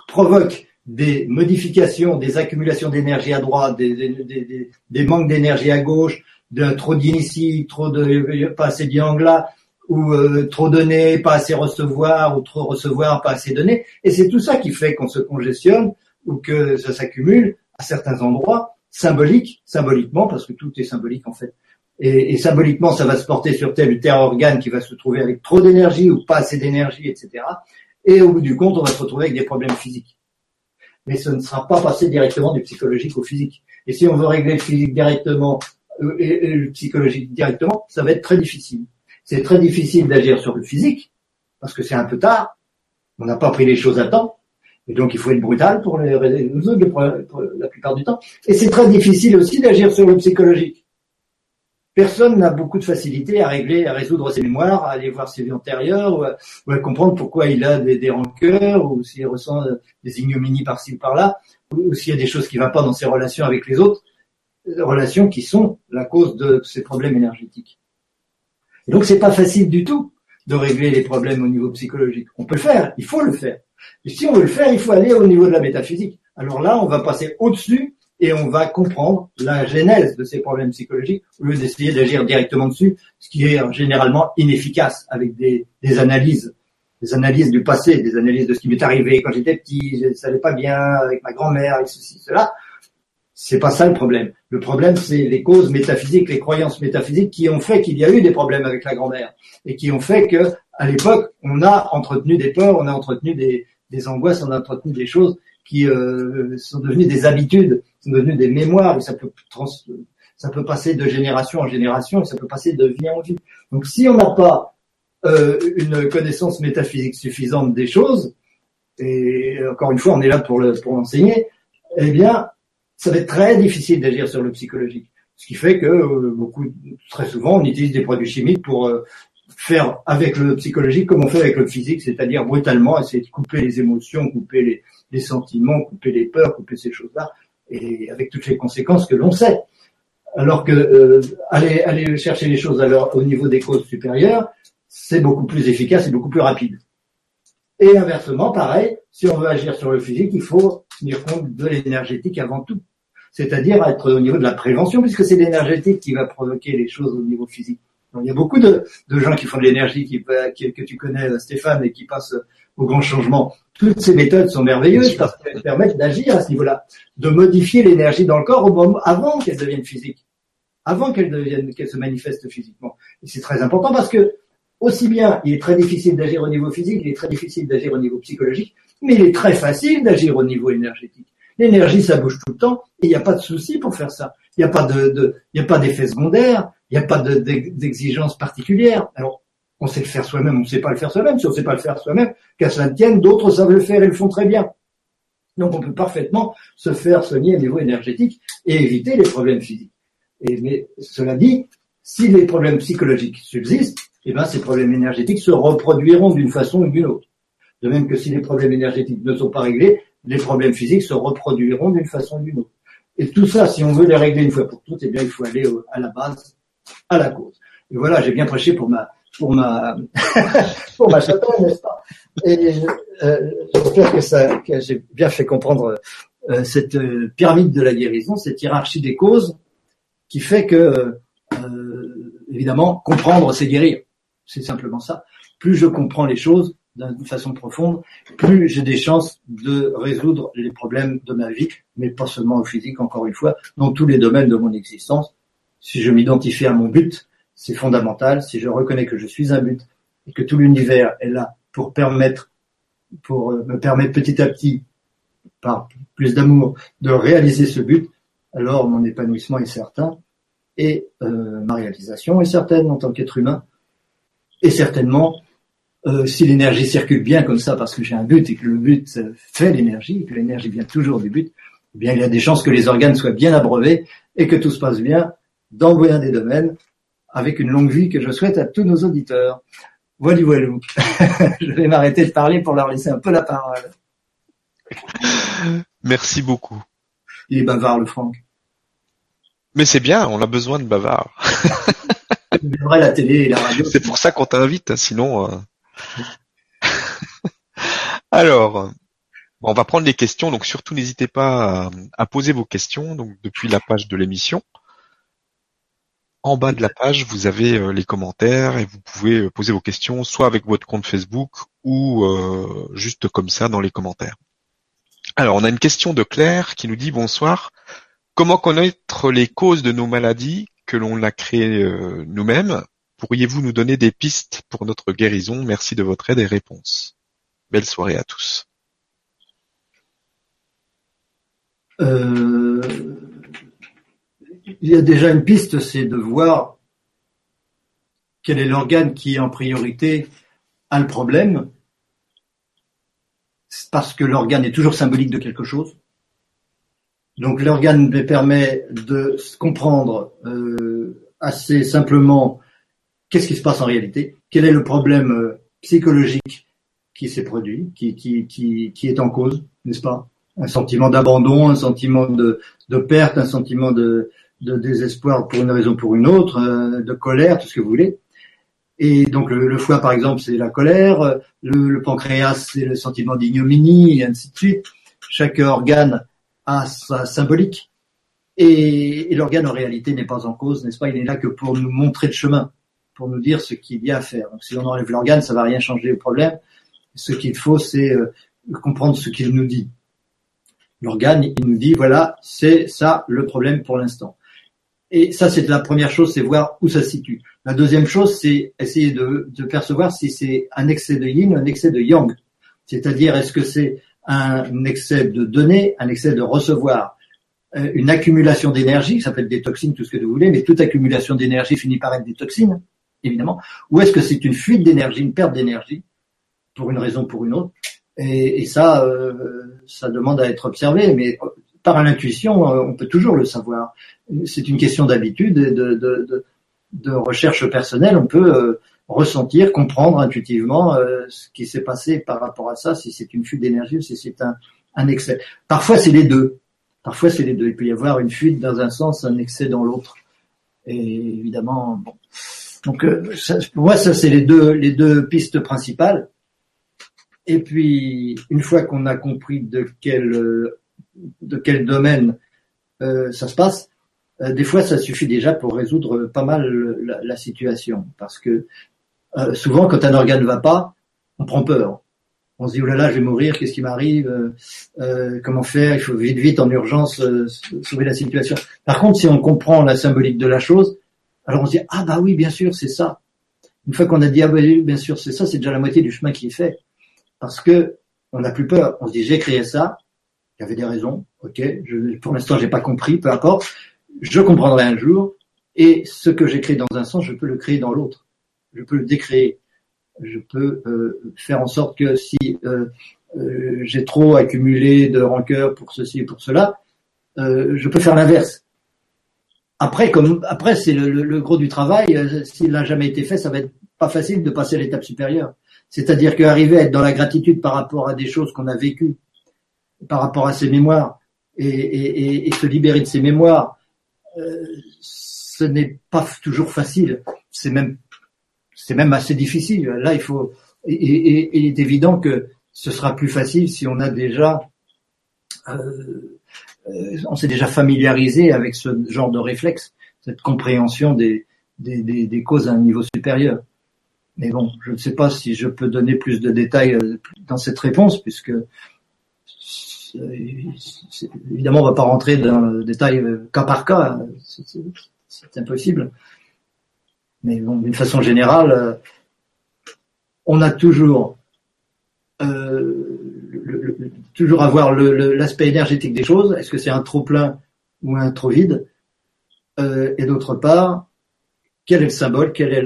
provoquent des modifications, des accumulations d'énergie à droite, des, manques d'énergie à gauche, de trop d'initiés, trop de pas assez là, ou euh, trop donner, pas assez recevoir, ou trop recevoir, pas assez donner. Et c'est tout ça qui fait qu'on se congestionne ou que ça s'accumule à certains endroits symboliques, symboliquement, parce que tout est symbolique en fait. Et, et, symboliquement, ça va se porter sur tel ou tel organe qui va se trouver avec trop d'énergie ou pas assez d'énergie, etc. Et au bout du compte, on va se retrouver avec des problèmes physiques. Mais ce ne sera pas passé directement du psychologique au physique. Et si on veut régler le physique directement euh, et, le psychologique directement, ça va être très difficile. C'est très difficile d'agir sur le physique, parce que c'est un peu tard, on n'a pas pris les choses à temps, et donc il faut être brutal pour les résoudre la plupart du temps. Et c'est très difficile aussi d'agir sur le psychologique. Personne n'a beaucoup de facilité à régler, à résoudre ses mémoires, à aller voir ses vies antérieures, ou à, comprendre pourquoi il a des, des rancœurs, ou s'il ressent des ignominies par-ci ou par-là, ou s'il y a des choses qui ne vont pas dans ses relations avec les autres relations qui sont la cause de ces problèmes énergétiques. Et donc c'est pas facile du tout de régler les problèmes au niveau psychologique. On peut le faire, il faut le faire. Et si on veut le faire, il faut aller au niveau de la métaphysique. Alors là, on va passer au-dessus et on va comprendre la genèse de ces problèmes psychologiques au lieu d'essayer d'agir directement dessus, ce qui est généralement inefficace avec des, analyses, des analyses du passé, des analyses de ce qui m'est arrivé quand j'étais petit, je ne savais pas bien avec ma grand-mère, avec ceci, cela. C'est pas ça le problème. Le problème, c'est les causes métaphysiques, les croyances métaphysiques qui ont fait qu'il y a eu des problèmes avec la grand-mère et qui ont fait que, à l'époque, on a entretenu des peurs, on a entretenu des, angoisses, on a entretenu des choses qui euh, sont devenues des habitudes, sont devenues des mémoires et ça peut ça peut passer de génération en génération et ça peut passer de vie en vie. Donc, si on n'a pas euh, une connaissance métaphysique suffisante des choses, et encore une fois, on est là pour le pour l'enseigner, eh bien, ça va être très difficile d'agir sur le psychologique. Ce qui fait que euh, beaucoup, très souvent, on utilise des produits chimiques pour euh, faire avec le psychologique comme on fait avec le physique, c'est-à-dire brutalement essayer de couper les émotions, couper les, les sentiments, couper les peurs, couper ces choses-là, et avec toutes les conséquences que l'on sait. Alors que euh, aller, aller chercher les choses à au niveau des causes supérieures, c'est beaucoup plus efficace et beaucoup plus rapide. Et inversement, pareil, si on veut agir sur le physique, il faut tenir compte de l'énergétique avant tout. C'est-à-dire être au niveau de la prévention, puisque c'est l'énergétique qui va provoquer les choses au niveau physique. il y a beaucoup de, gens qui font de l'énergie, qui, que tu connais, Stéphane, et qui passent au grand changement. Toutes ces méthodes sont merveilleuses parce qu'elles permettent d'agir à ce niveau-là, de modifier l'énergie dans le corps au moment, avant qu'elle devienne physique, avant qu'elle devienne, qu'elle se manifeste physiquement. Et c'est très important parce que aussi bien il est très difficile d'agir au niveau physique, il est très difficile d'agir au niveau psychologique, mais il est très facile d'agir au niveau énergétique. L'énergie, ça bouge tout le temps, et il n'y a pas de souci pour faire ça. Il n'y a pas de, il a pas d'effet secondaire, il n'y a pas d'exigence particulière. Alors, on sait le faire soi-même, on ne sait pas le faire soi-même. Si on ne sait pas le faire soi-même, qu'à cela tienne, d'autres savent le faire et le font très bien. Donc, on peut parfaitement se faire soigner au niveau énergétique et éviter les problèmes physiques. Mais cela dit, si les problèmes psychologiques subsistent, eh ben, ces problèmes énergétiques se reproduiront d'une façon ou d'une autre. De même que si les problèmes énergétiques ne sont pas réglés, les problèmes physiques se reproduiront d'une façon ou d'une autre. Et tout ça, si on veut les régler une fois pour toutes, eh bien, il faut aller à la base, à la cause. Et voilà, j'ai bien prêché pour ma, pour ma, [laughs] pour ma n'est-ce pas? Et euh, j'espère que ça, que j'ai bien fait comprendre euh, cette euh, pyramide de la guérison, cette hiérarchie des causes, qui fait que, euh, évidemment, comprendre, c'est guérir. C'est simplement ça. Plus je comprends les choses, d'une façon profonde, plus j'ai des chances de résoudre les problèmes de ma vie, mais pas seulement au physique, encore une fois, dans tous les domaines de mon existence. Si je m'identifie à mon but, c'est fondamental. Si je reconnais que je suis un but et que tout l'univers est là pour permettre, pour euh, me permettre petit à petit, par plus d'amour, de réaliser ce but, alors mon épanouissement est certain et euh, ma réalisation est certaine en tant qu'être humain. Et certainement, euh, si l'énergie circule bien comme ça parce que j'ai un but et que le but fait l'énergie, et que l'énergie vient toujours du but, eh bien il y a des chances que les organes soient bien abreuvés et que tout se passe bien dans bien des domaines avec une longue vie que je souhaite à tous nos auditeurs. Voilà, voilà. [laughs] Je vais m'arrêter de parler pour leur laisser un peu la parole. Merci beaucoup. Il est bavard, le Franck. Mais c'est bien, on a besoin de bavards. [laughs] vrai, la télé et la radio. C'est pour ça qu'on t'invite, hein, sinon. Euh. [laughs] Alors, on va prendre les questions, donc surtout n'hésitez pas à, poser vos questions donc depuis la page de l'émission. En bas de la page, vous avez euh, les commentaires et vous pouvez euh, poser vos questions soit avec votre compte Facebook ou euh, juste comme ça dans les commentaires. Alors, on a une question de Claire qui nous dit bonsoir. Comment connaître les causes de nos maladies que l'on a créées nous-mêmes? Pourriez-vous nous donner des pistes pour notre guérison? Merci de votre aide et réponse. Belle soirée à tous. Euh, il y a déjà une piste, c'est de voir quel est l'organe qui en priorité a le problème, parce que l'organe est toujours symbolique de quelque chose. Donc l'organe permet de comprendre euh, assez simplement qu'est-ce qui se passe en réalité, quel est le problème euh, psychologique qui s'est produit, qui, qui, qui, qui est en cause, n'est-ce pas? Un sentiment d'abandon, un sentiment de, de, perte, un sentiment de, de, désespoir pour une raison ou pour une autre, euh, de colère, tout ce que vous voulez. Et donc le, foie, par exemple, c'est la colère, le, pancréas, c'est le sentiment d'ignominie, et ainsi de suite. Chaque organe a sa symbolique. Et, et l'organe, en réalité, n'est pas en cause, n'est-ce pas? Il est là que pour nous montrer le chemin, pour nous dire ce qu'il y a à faire. Donc si on enlève l'organe, ça va rien changer au problème. Ce qu'il faut, c'est euh, comprendre ce qu'il nous dit. L'organe, il nous dit, voilà, c'est ça le problème pour l'instant. Et ça, c'est la première chose, c'est voir où ça se situe. La deuxième chose, c'est essayer de, de, percevoir si c'est un excès de yin ou un excès de yang. C'est-à-dire, est-ce que c'est un excès de donner, un excès de recevoir, euh, une accumulation d'énergie, ça peut être des toxines, tout ce que vous voulez, mais toute accumulation d'énergie finit par être des toxines, évidemment. Ou est-ce que c'est une fuite d'énergie, une perte d'énergie, pour une raison ou pour une autre et, ça, euh, ça demande à être observé, mais par l'intuition, euh, on peut toujours le savoir. C'est une question d'habitude et de, de, recherche personnelle. On peut euh, ressentir, comprendre intuitivement ce qui s'est passé par rapport à ça, si c'est une fuite d'énergie ou si c'est un, un excès. Parfois, c'est les deux. Parfois, c'est les deux. Il peut y avoir une fuite dans un sens, un excès dans l'autre. Et évidemment, bon. Donc, ça, pour moi, ça, c'est les deux, les deux pistes principales. Et puis, une fois qu'on a compris de quel, de quel domaine euh, ça se passe, euh, des fois, ça suffit déjà pour résoudre pas mal la, situation. Parce que euh, souvent, quand un organe ne va pas, on prend peur. On se dit, oh là là, je vais mourir, qu'est-ce qui m'arrive Comment faire Il faut vite, vite, en urgence, sauver la situation. Par contre, si on comprend la symbolique de la chose, alors on se dit, ah bah oui, bien sûr, c'est ça. Une fois qu'on a dit, ah bah oui, bien sûr, c'est ça, c'est déjà la moitié du chemin qui est fait parce que on n'a plus peur. On se dit j'ai créé ça, il y avait des raisons, ok. Pour l'instant j'ai pas compris, peu importe. Je comprendrai un jour. Et ce que j'ai créé dans un sens, je peux le créer dans l'autre. Je peux le décréer. Je peux euh, faire en sorte que si euh, euh, j'ai trop accumulé de rancœur pour ceci et pour cela, je peux faire l'inverse. Après, comme après, c'est le, le, gros du travail. S'il n'a jamais été fait, ça va être pas facile de passer à l'étape supérieure. C'est-à-dire qu'arriver à être dans la gratitude par rapport à des choses qu'on a vécues, par rapport à ses mémoires, et, se libérer de ses mémoires, euh, ce n'est pas toujours facile. C'est même, c'est même assez difficile. Là, il faut, et, il est évident que ce sera plus facile si on a déjà, euh, euh, on s'est déjà familiarisé avec ce genre de réflexe, cette compréhension des, causes à un niveau supérieur. Mais bon, je ne sais pas si je peux donner plus de détails euh, dans cette réponse, puisque évidemment, on ne va pas rentrer dans le détail euh, cas par cas, c'est impossible. Mais bon, d'une façon générale, euh, on a toujours euh, le, toujours avoir l'aspect énergétique des choses. Est-ce que c'est un trop plein ou un trop vide? Euh, Et d'autre part, quel est le symbole, quelle est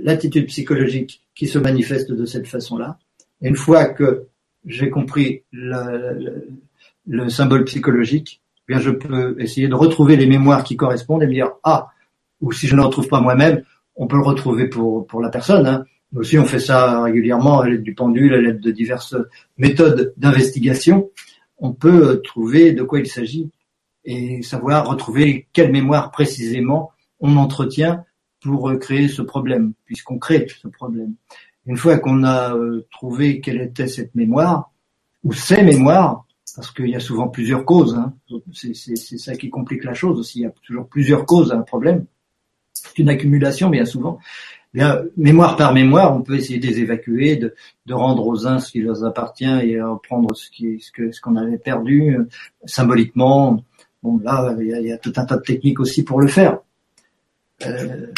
l'attitude psychologique qui se manifeste de cette façon-là? Une fois que j'ai compris le, symbole psychologique, eh bien je peux essayer de retrouver les mémoires qui correspondent et me dire ah ou si je ne retrouve pas moi-même, on peut le retrouver pour pour la personne. Hein. Nous aussi, on fait ça régulièrement à l'aide du pendule, à l'aide de diverses méthodes d'investigation. On peut trouver de quoi il s'agit et savoir retrouver quelle mémoire précisément on entretient pour créer ce problème, puisqu'on crée ce problème. Une fois qu'on a euh, trouvé quelle était cette mémoire, ou ces mémoires, parce qu'il y a souvent plusieurs causes, hein, c'est ça qui complique la chose aussi, il y a toujours plusieurs causes à un problème, c'est une accumulation bien souvent. Mémoire par mémoire, on peut essayer de les évacuer, de, rendre aux uns ce qui leur appartient et reprendre ce ce que qu'on avait perdu euh, symboliquement. Bon là, il y, a, tout un tas de techniques aussi pour le faire. Euh,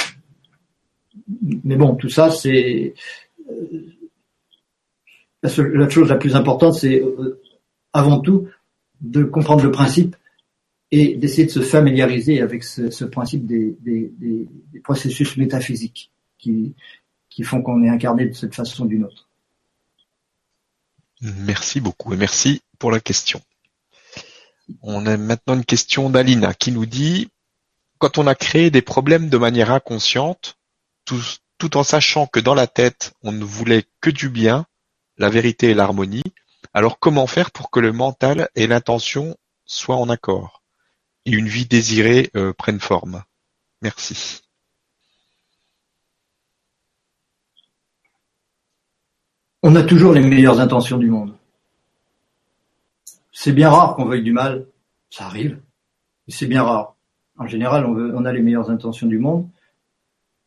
mais bon, tout ça, c'est euh, la, chose la plus importante, c'est avant tout de comprendre le principe et d'essayer de se familiariser avec ce, principe des, processus métaphysiques qui, font qu'on est incarné de cette façon d'une autre. Merci beaucoup et merci pour la question. On a maintenant une question d'Alina qui nous dit quand on a créé des problèmes de manière inconsciente, tout, tout en sachant que dans la tête on ne voulait que du bien, la vérité et l'harmonie, alors comment faire pour que le mental et l'intention soient en accord et une vie désirée euh, prenne forme? Merci. On a toujours les meilleures intentions du monde. C'est bien rare qu'on veuille du mal, ça arrive, mais c'est bien rare. En général, on, veut, on a les meilleures intentions du monde.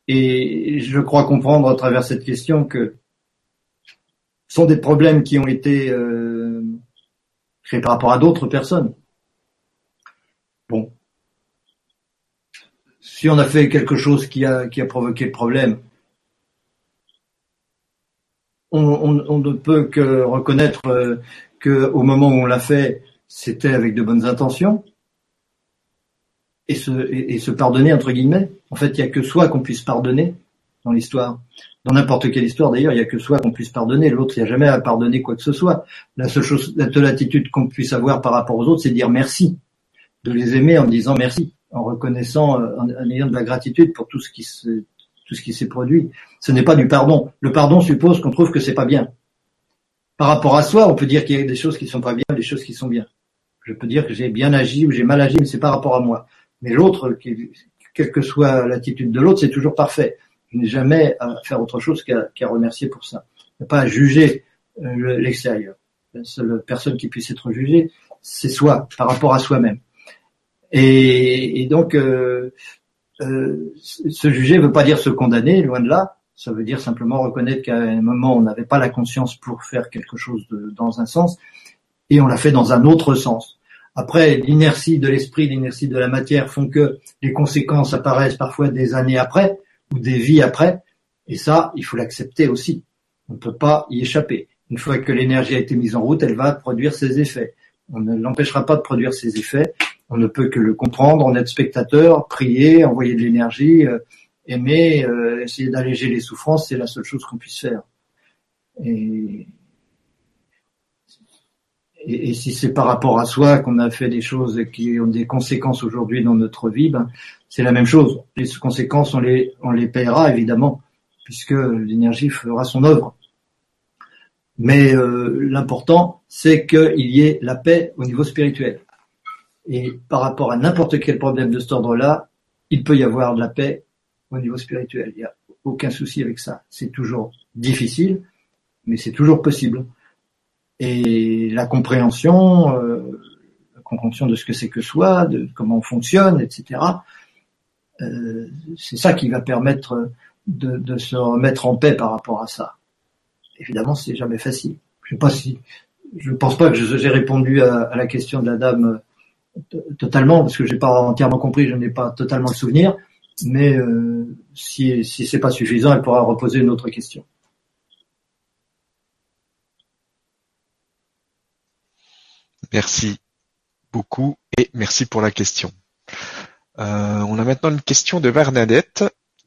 Et je crois comprendre à travers cette question que ce sont des problèmes qui ont été euh, créés par rapport à d'autres personnes. Bon. Si on a fait quelque chose qui a, qui a provoqué le problème, on, on, on ne peut que reconnaître euh, que au moment où on l'a fait, c'était avec de bonnes intentions et se, et, se pardonner entre guillemets. En fait, il n'y a que soi qu'on puisse pardonner dans l'histoire. Dans n'importe quelle histoire d'ailleurs, il n'y a que soi qu'on puisse pardonner. L'autre, il n'y a jamais à pardonner quoi que ce soit. La seule chose, la seule attitude qu'on puisse avoir par rapport aux autres, c'est dire merci, de les aimer en disant merci, en reconnaissant, euh, en, ayant de la gratitude pour tout ce qui se, tout ce qui s'est produit. Ce n'est pas du pardon. Le pardon suppose qu'on trouve que c'est pas bien. Par rapport à soi, on peut dire qu'il y a des choses qui sont pas bien, des choses qui sont bien. Je peux dire que j'ai bien agi ou j'ai mal agi, mais c'est par rapport à moi. Mais l'autre, quelle que soit l'attitude de l'autre, c'est toujours parfait. Je n'ai jamais à faire autre chose qu'à remercier pour ça. Pas à juger euh, l'extérieur. La seule personne qui puisse être jugée, c'est soi, par rapport à soi-même. Et, et, donc, euh, euh, se juger ne veut pas dire se condamner, loin de là. Ça veut dire simplement reconnaître qu'à un moment, on n'avait pas la conscience pour faire quelque chose dans un sens, et on l'a fait dans un autre sens. Après, l'inertie de l'esprit, l'inertie de la matière font que les conséquences apparaissent parfois des années après ou des vies après. Et ça, il faut l'accepter aussi. On ne peut pas y échapper. Une fois que l'énergie a été mise en route, elle va produire ses effets. On ne l'empêchera pas de produire ses effets. On ne peut que le comprendre, en être spectateur, prier, envoyer de l'énergie, euh, aimer, euh, essayer d'alléger les souffrances, c'est la seule chose qu'on puisse faire. Et si c'est par rapport à soi qu'on a fait des choses qui ont des conséquences aujourd'hui dans notre vie, ben, c'est la même chose. Les conséquences, on les, on les paiera évidemment, puisque l'énergie fera son œuvre. Mais euh, l'important, c'est qu'il y ait la paix au niveau spirituel. Et par rapport à n'importe quel problème de cet ordre-là, il peut y avoir de la paix au niveau spirituel. Il n'y a aucun souci avec ça. C'est toujours difficile, mais c'est toujours possible et la compréhension, euh, la compréhension de ce que c'est que soi, de comment on fonctionne, etc. Euh, c'est ça qui va permettre de, de, se remettre en paix par rapport à ça. Évidemment, c'est jamais facile. Je sais pas si, pense pas que j'ai répondu à, la question de la dame totalement parce que j'ai pas entièrement compris, je n'ai pas totalement le souvenir. Mais euh, si si c'est pas suffisant, elle pourra reposer une autre question. Merci beaucoup et merci pour la question. Euh, on a maintenant une question de Bernadette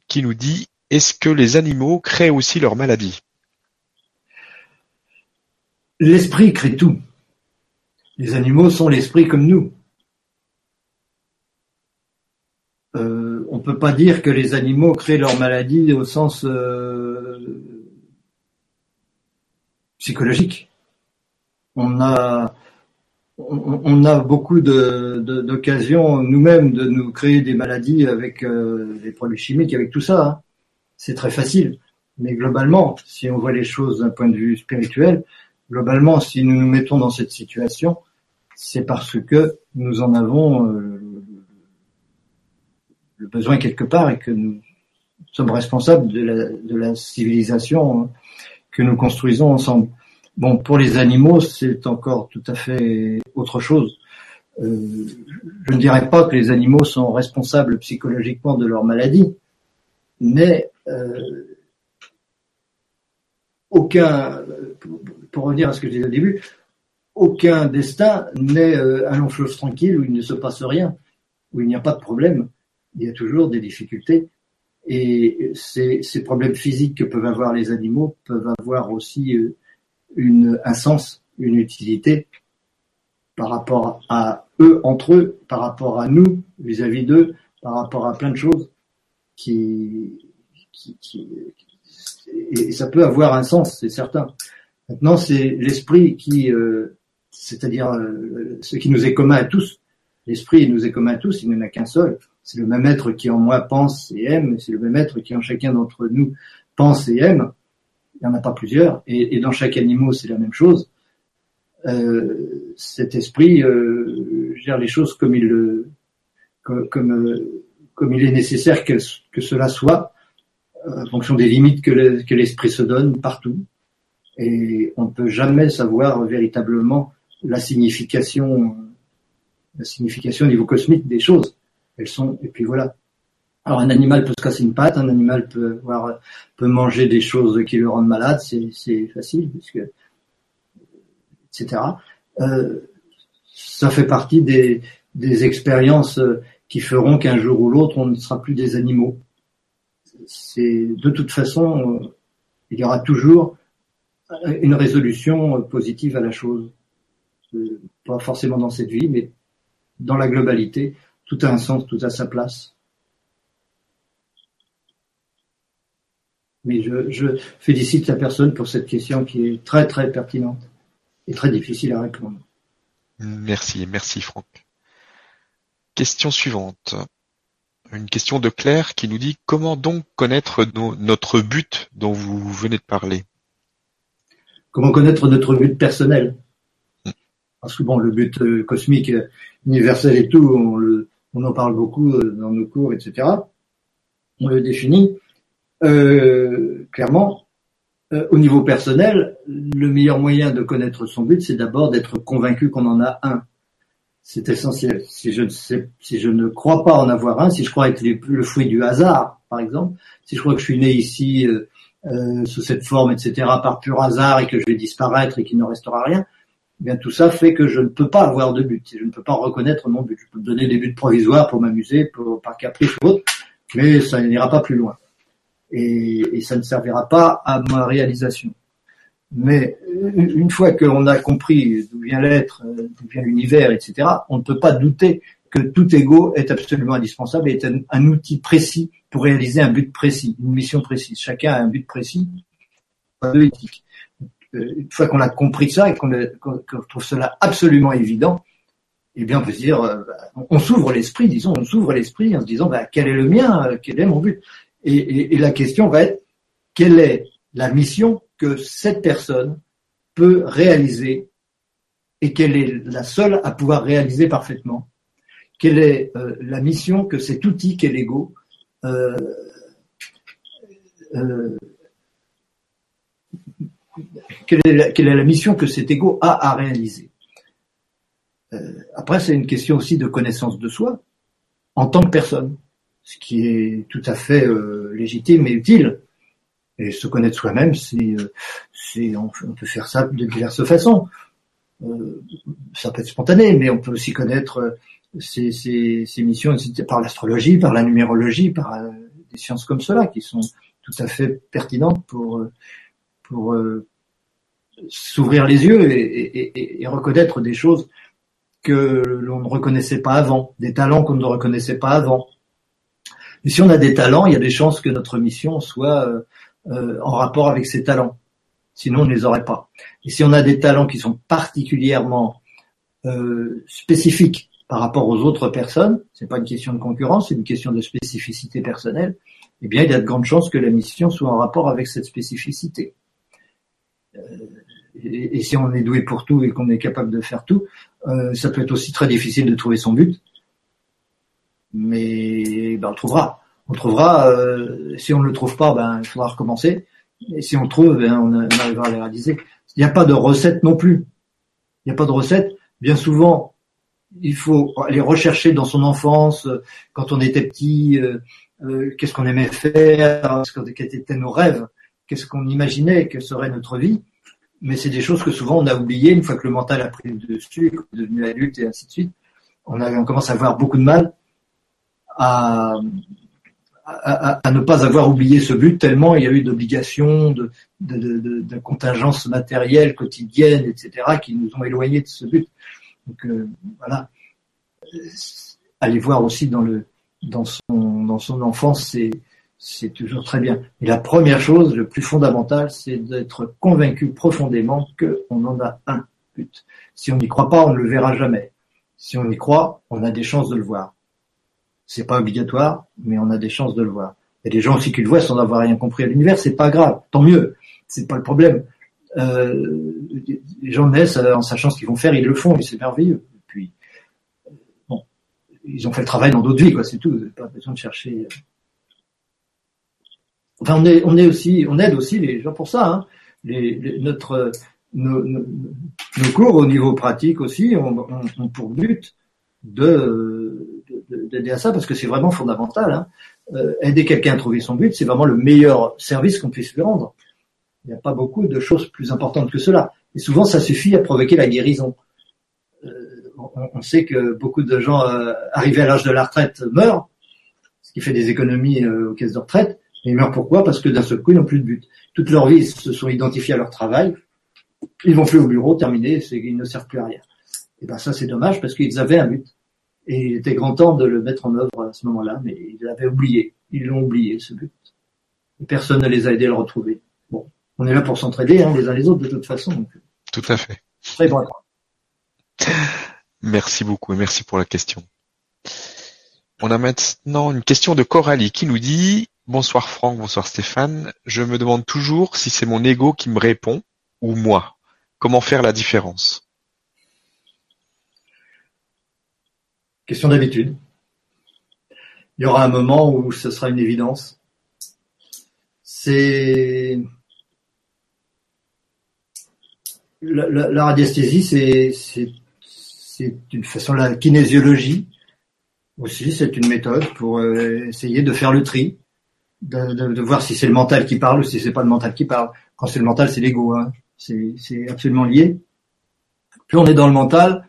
qui nous dit Est-ce que les animaux créent aussi leur maladie L'esprit crée tout. Les animaux sont l'esprit comme nous. Euh, on peut pas dire que les animaux créent leur maladie au sens euh, psychologique. On a on, a beaucoup d'occasions nous-mêmes de nous créer des maladies avec euh, les produits chimiques, avec tout ça. Hein. C'est très facile. Mais globalement, si on voit les choses d'un point de vue spirituel, globalement, si nous nous mettons dans cette situation, c'est parce que nous en avons euh, le besoin quelque part et que nous sommes responsables de la, civilisation que nous construisons ensemble. Bon, pour les animaux, c'est encore tout à fait autre chose. Euh, je ne dirais pas que les animaux sont responsables psychologiquement de leur maladie, mais euh, aucun, pour revenir à ce que j'ai dit au début, aucun destin n'est euh, un long fleuve tranquille où il ne se passe rien, où il n'y a pas de problème. Il y a toujours des difficultés. Et ces, ces problèmes physiques que peuvent avoir les animaux peuvent avoir aussi une, un sens, une utilité par rapport à eux entre eux, par rapport à nous vis-à-vis d'eux, par rapport à plein de choses qui, qui, qui et ça peut avoir un sens, c'est certain. Maintenant, c'est l'esprit qui, euh, c'est-à-dire euh, ce qui nous est commun à tous. L'esprit nous est commun à tous, il n'y en a qu'un seul. C'est le même être qui en moi pense et aime, c'est le même être qui en chacun d'entre nous pense et aime il n'y en a pas plusieurs, et, dans chaque animal c'est la même chose. Euh, cet esprit euh, gère les choses comme il le, comme, euh, comme, il est nécessaire que, cela soit, en fonction des limites que l'esprit se donne partout. Et on ne peut jamais savoir véritablement la signification, la signification au niveau cosmique des choses. Elles sont, et puis voilà. Alors un animal peut se casser une patte, un animal peut peut manger des choses qui le rendent malade, c'est facile, puisque etc. Euh, ça fait partie des, des expériences qui feront qu'un jour ou l'autre on ne sera plus des animaux. C'est de toute façon, euh, il y aura toujours une résolution positive à la chose. Euh, pas forcément dans cette vie, mais dans la globalité, tout a un sens, tout a sa place. Mais je, je, félicite la personne pour cette question qui est très très pertinente et très difficile à répondre. Merci, merci Franck. Question suivante. Une question de Claire qui nous dit comment donc connaître notre but dont vous venez de parler? Comment connaître notre but personnel? Hmm. Parce que bon, le but euh, cosmique, universel et tout, on, le, on en parle beaucoup euh, dans nos cours, etc. On le définit. Euh, clairement, euh, au niveau personnel, le meilleur moyen de connaître son but, c'est d'abord d'être convaincu qu'on en a un. C'est essentiel. Si je, ne sais, si je ne crois pas en avoir un, si je crois être le fruit du hasard, par exemple, si je crois que je suis né ici euh, sous cette forme, etc., par pur hasard et que je vais disparaître et qu'il ne restera rien, eh tout ça fait que je ne peux pas avoir de but. Je ne peux pas reconnaître mon but. Je peux me donner des buts provisoires pour m'amuser, par caprice ou autre, mais ça n'ira pas plus loin et, ça ne servira pas à ma réalisation. Mais une fois qu'on a compris d'où vient l'être, d'où vient l'univers, etc., on ne peut pas douter que tout ego est absolument indispensable et est un, outil précis pour réaliser un but précis, une mission précise. Chacun a un but précis, de éthique. Euh, une fois qu'on a compris ça et qu'on trouve cela absolument évident, eh bien on peut se dire, euh, on s'ouvre l'esprit, disons, on s'ouvre l'esprit en se disant, bah, quel est le mien, quel est mon but? Et, la question va être quelle est la mission que cette personne peut réaliser et quelle est la seule à pouvoir réaliser parfaitement? Quelle est euh, la mission que cet outil qu'est l'ego euh, euh, quelle, est la, mission que cet ego a à réaliser Après, c'est une question aussi de connaissance de soi en tant que personne ce qui est tout à fait euh, légitime et utile. Et se connaître soi-même, c'est, euh, on, peut faire ça de diverses façons. Euh, ça peut être spontané, mais on peut aussi connaître ces, missions par l'astrologie, par la numérologie, par des sciences comme cela qui sont tout à fait pertinentes pour s'ouvrir les yeux et, reconnaître des choses que l'on ne reconnaissait pas avant, des talents qu'on ne reconnaissait pas avant. Et si on a des talents, il y a des chances que notre mission soit euh, euh, en rapport avec ces talents. Sinon, on ne les aurait pas. Et si on a des talents qui sont particulièrement euh, spécifiques par rapport aux autres personnes, c'est pas une question de concurrence, c'est une question de spécificité personnelle, eh bien, il y a de grandes chances que la mission soit en rapport avec cette spécificité. Et, si on est doué pour tout et qu'on est capable de faire tout, euh, ça peut être aussi très difficile de trouver son but. Mais ben, on le trouvera. On le trouvera. Euh, si on ne le trouve pas, ben, il faudra recommencer. Et si on le trouve, ben, on, arrivera à le réaliser. Il n'y a pas de recette non plus. Il n'y a pas de recette. Bien souvent, il faut aller rechercher dans son enfance, quand on était petit, euh, euh, qu'est-ce qu'on aimait faire, quels étaient nos rêves, qu'est-ce qu'on imaginait que serait notre vie. Mais c'est des choses que souvent on a oubliées une fois que le mental a pris le dessus, qu'on est devenu adulte et ainsi de suite. On, commence à avoir beaucoup de mal à, ne pas avoir oublié ce but tellement il y a eu d'obligations, de, contingences matérielles quotidiennes, etc., qui nous ont éloignés de ce but. Donc euh, voilà, allez voir aussi dans le dans son dans son enfance, c'est c'est toujours très bien. Et la première chose, le plus fondamental, c'est d'être convaincu profondément qu'on en a un but. Si on n'y croit pas, on ne le verra jamais. Si on y croit, on a des chances de le voir. C'est pas obligatoire, mais on a des chances de le voir. Il y a des gens aussi qui le voient sans avoir rien compris à l'univers, c'est pas grave, tant mieux, c'est pas le problème. Euh, les gens naissent en sachant ce qu'ils vont faire, ils le font, et c'est merveilleux. Puis, bon, ils ont fait le travail dans d'autres vies, quoi, c'est tout. Pas besoin de chercher. On est, on est aussi, on aide aussi les gens pour ça. Hein. Les, notre, nos, nos, cours au niveau pratique aussi ont, pour but de d'aider à ça parce que c'est vraiment fondamental. Hein. Euh, aider quelqu'un à trouver son but, c'est vraiment le meilleur service qu'on puisse lui rendre. Il n'y a pas beaucoup de choses plus importantes que cela. Et souvent, ça suffit à provoquer la guérison. Euh, on, sait que beaucoup de gens euh, arrivés à l'âge de la retraite meurent, ce qui fait des économies aux caisses de retraite. Mais ils meurent pourquoi? Parce que d'un seul coup, ils n'ont plus de but. Toute leur vie, ils se sont identifiés à leur travail. Ils vont plus au bureau, terminé, ils ne servent plus à rien. Et ben ça, c'est dommage parce qu'ils avaient un but. Et il était grand temps de le mettre en œuvre à ce moment-là, mais ils l'avaient oublié. Ils l'ont oublié, ce but. Et personne ne les a aidés à le retrouver. Bon, on est là pour s'entraider hein, les uns les autres de toute façon. Tout à fait. Très bon. Merci beaucoup et merci pour la question. On a maintenant une question de Coralie qui nous dit Bonsoir Franck, bonsoir Stéphane. Je me demande toujours si c'est mon ego qui me répond ou moi. Comment faire la différence? Question d'habitude. Il y aura un moment où ce sera une évidence. C'est la, radiesthésie, c'est une façon la kinésiologie aussi, c'est une méthode pour euh, essayer de faire le tri, de, voir si c'est le mental qui parle ou si c'est pas le mental qui parle. Quand c'est le mental, c'est l'ego, hein. c'est absolument lié. Plus on est dans le mental,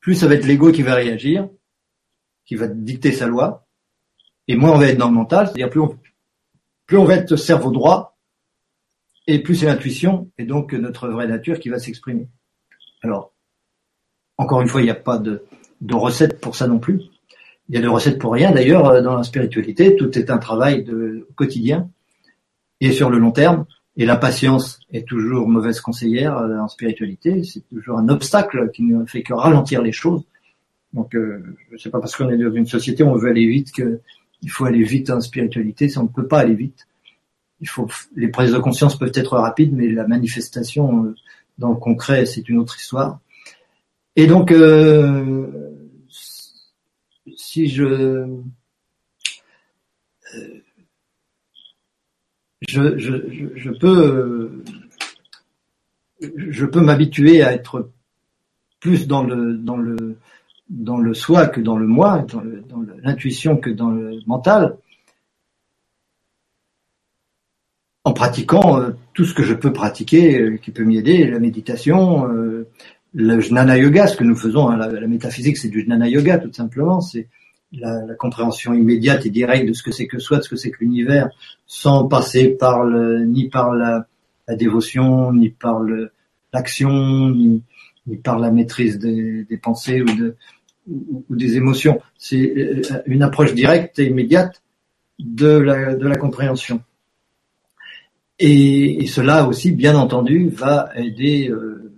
plus ça va être l'ego qui va réagir qui va dicter sa loi, et moins on va être dans le mental, c'est-à-dire plus on, plus on va être cerveau droit, et plus c'est l'intuition, et donc notre vraie nature qui va s'exprimer. Alors, encore une fois, il n'y a pas de, de recette pour ça non plus. Il y a de recettes pour rien. D'ailleurs, euh, dans la spiritualité, tout est un travail de quotidien et sur le long terme. Et la patience est toujours mauvaise conseillère euh, en spiritualité. C'est toujours un obstacle qui ne fait que ralentir les choses. Donc, euh, sais pas parce qu'on est dans une société où on veut aller vite que il faut aller vite en spiritualité. Si on ne peut pas aller vite, il faut les prises de conscience peuvent être rapides, mais la manifestation euh, dans le concret, c'est une autre histoire. Et donc, euh, si je euh, je, peux m'habituer à être plus dans le soi que dans le moi, dans l'intuition que dans le mental, en pratiquant euh, tout ce que je peux pratiquer, euh, qui peut m'y aider, la méditation, euh, le jnana yoga, ce que nous faisons, hein, la, métaphysique, c'est du jnana yoga, tout simplement, la, compréhension immédiate et directe de ce que c'est que soi, de ce que c'est que l'univers, sans passer par le, ni par la, la dévotion, ni par l'action, ni, par la maîtrise des, pensées ou de, ou, des émotions. C'est euh, une approche directe et immédiate de la, compréhension. Et, cela aussi, bien entendu, va aider euh,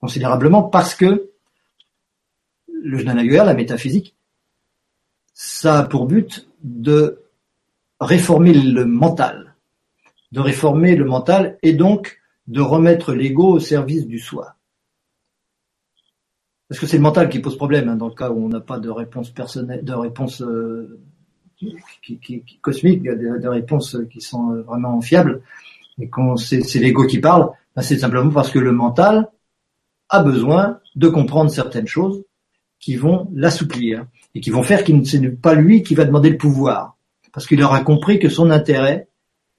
considérablement parce que le Gnanaguer, la métaphysique, ça a pour but de réformer le mental, de réformer le mental et donc de remettre l'ego au service du soi. Parce que c'est le mental qui pose problème hein, dans le cas où on n'a pas de réponse personnelle, de réponse euh, qui, qui, qui, cosmique, des, réponses qui sont euh, vraiment fiables, et quand c'est, l'ego qui parle, ben c'est simplement parce que le mental a besoin de comprendre certaines choses qui vont l'assouplir et qui vont faire qu'il ne pas lui qui va demander le pouvoir, parce qu'il aura compris que son intérêt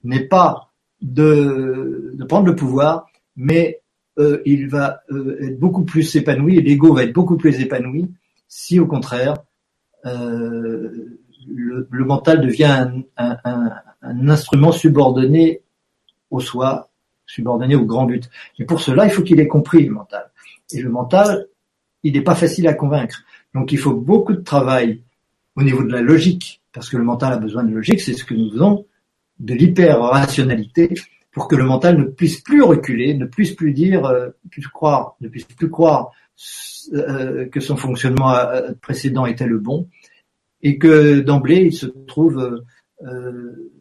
n'est pas de, prendre le pouvoir, mais euh, il va euh, être beaucoup plus épanoui, l'ego va être beaucoup plus épanoui si au contraire euh, le, mental devient un, un, instrument subordonné au soi, subordonné au grand but. Et pour cela, il faut qu'il ait compris le mental. Et le mental, il n'est pas facile à convaincre. Donc il faut beaucoup de travail au niveau de la logique, parce que le mental a besoin de logique, c'est ce que nous faisons, de l'hyper-rationalité, pour que le mental ne puisse plus reculer, ne puisse plus dire, euh, plus croire, ne puisse plus croire euh, que son fonctionnement euh, précédent était le bon, et que d'emblée il se trouve, euh,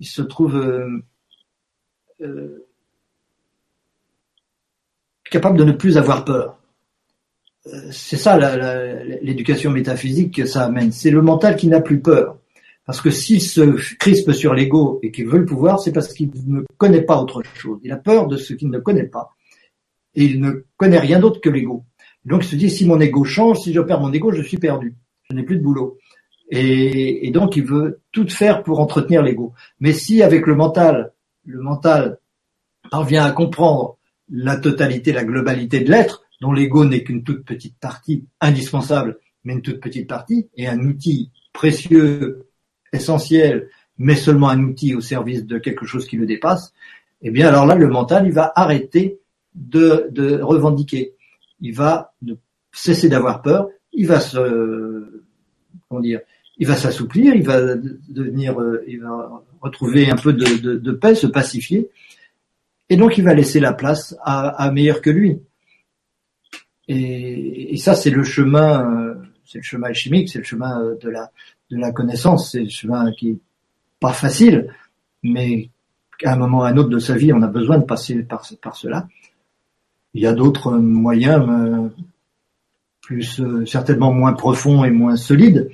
il se trouve capable de ne plus avoir peur. C'est ça l'éducation métaphysique que ça amène. C'est le mental qui n'a plus peur. Parce que s'il se crispe sur l'ego et qu'il veut le pouvoir, c'est parce qu'il ne connaît pas autre chose. Il a peur de ce qu'il ne connaît pas. Et il ne connaît rien d'autre que l'ego. Donc il se dit, si mon ego change, si je perds mon ego, je suis perdu. Je n'ai plus de boulot. Et, et, donc il veut tout faire pour entretenir l'ego. Mais si avec le mental, le mental parvient à comprendre la totalité, la globalité de l'être, dont l'ego n'est qu'une toute petite partie indispensable, mais une toute petite partie, et un outil précieux essentiel, mais seulement un outil au service de quelque chose qui le dépasse, eh bien alors là, le mental, il va arrêter de, de revendiquer. Il va cesser d'avoir peur, il va se, comment dire, il va s'assouplir, il va devenir, euh, il va retrouver un peu de, de, de, paix, se pacifier, et donc il va laisser la place à, à meilleur que lui. Et, et ça, c'est le chemin, euh, c'est le chemin alchimique, c'est le chemin de la de la connaissance. C'est le chemin qui est pas facile, mais qu'à un moment ou à un autre de sa vie, on a besoin de passer par, par cela. Il y a d'autres moyens euh, plus euh, certainement moins profonds et moins solides,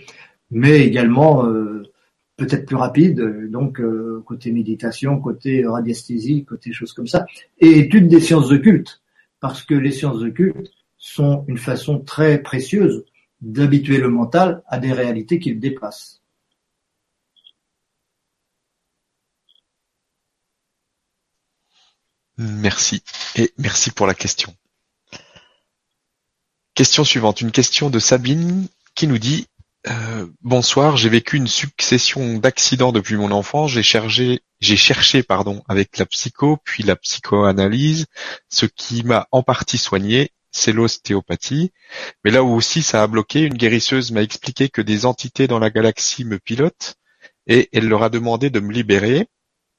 mais également euh, peut-être plus rapides, donc côté méditation, côté radiesthésie, côté choses comme ça, et étude des sciences occultes, parce que les sciences occultes sont une façon très précieuse d'habituer le mental à des réalités qu'il dépasse. Merci et merci pour la question. Question suivante, une question de Sabine qui nous dit euh, Bonsoir, j'ai vécu une succession d'accidents depuis mon enfance. J'ai cherché, j'ai cherché pardon, avec la psycho puis la psychoanalyse, ce qui m'a en partie soigné c'est l'ostéopathie. Mais là où aussi ça a bloqué, une guérisseuse m'a expliqué que des entités dans la galaxie me pilotent et elle leur a demandé de me libérer.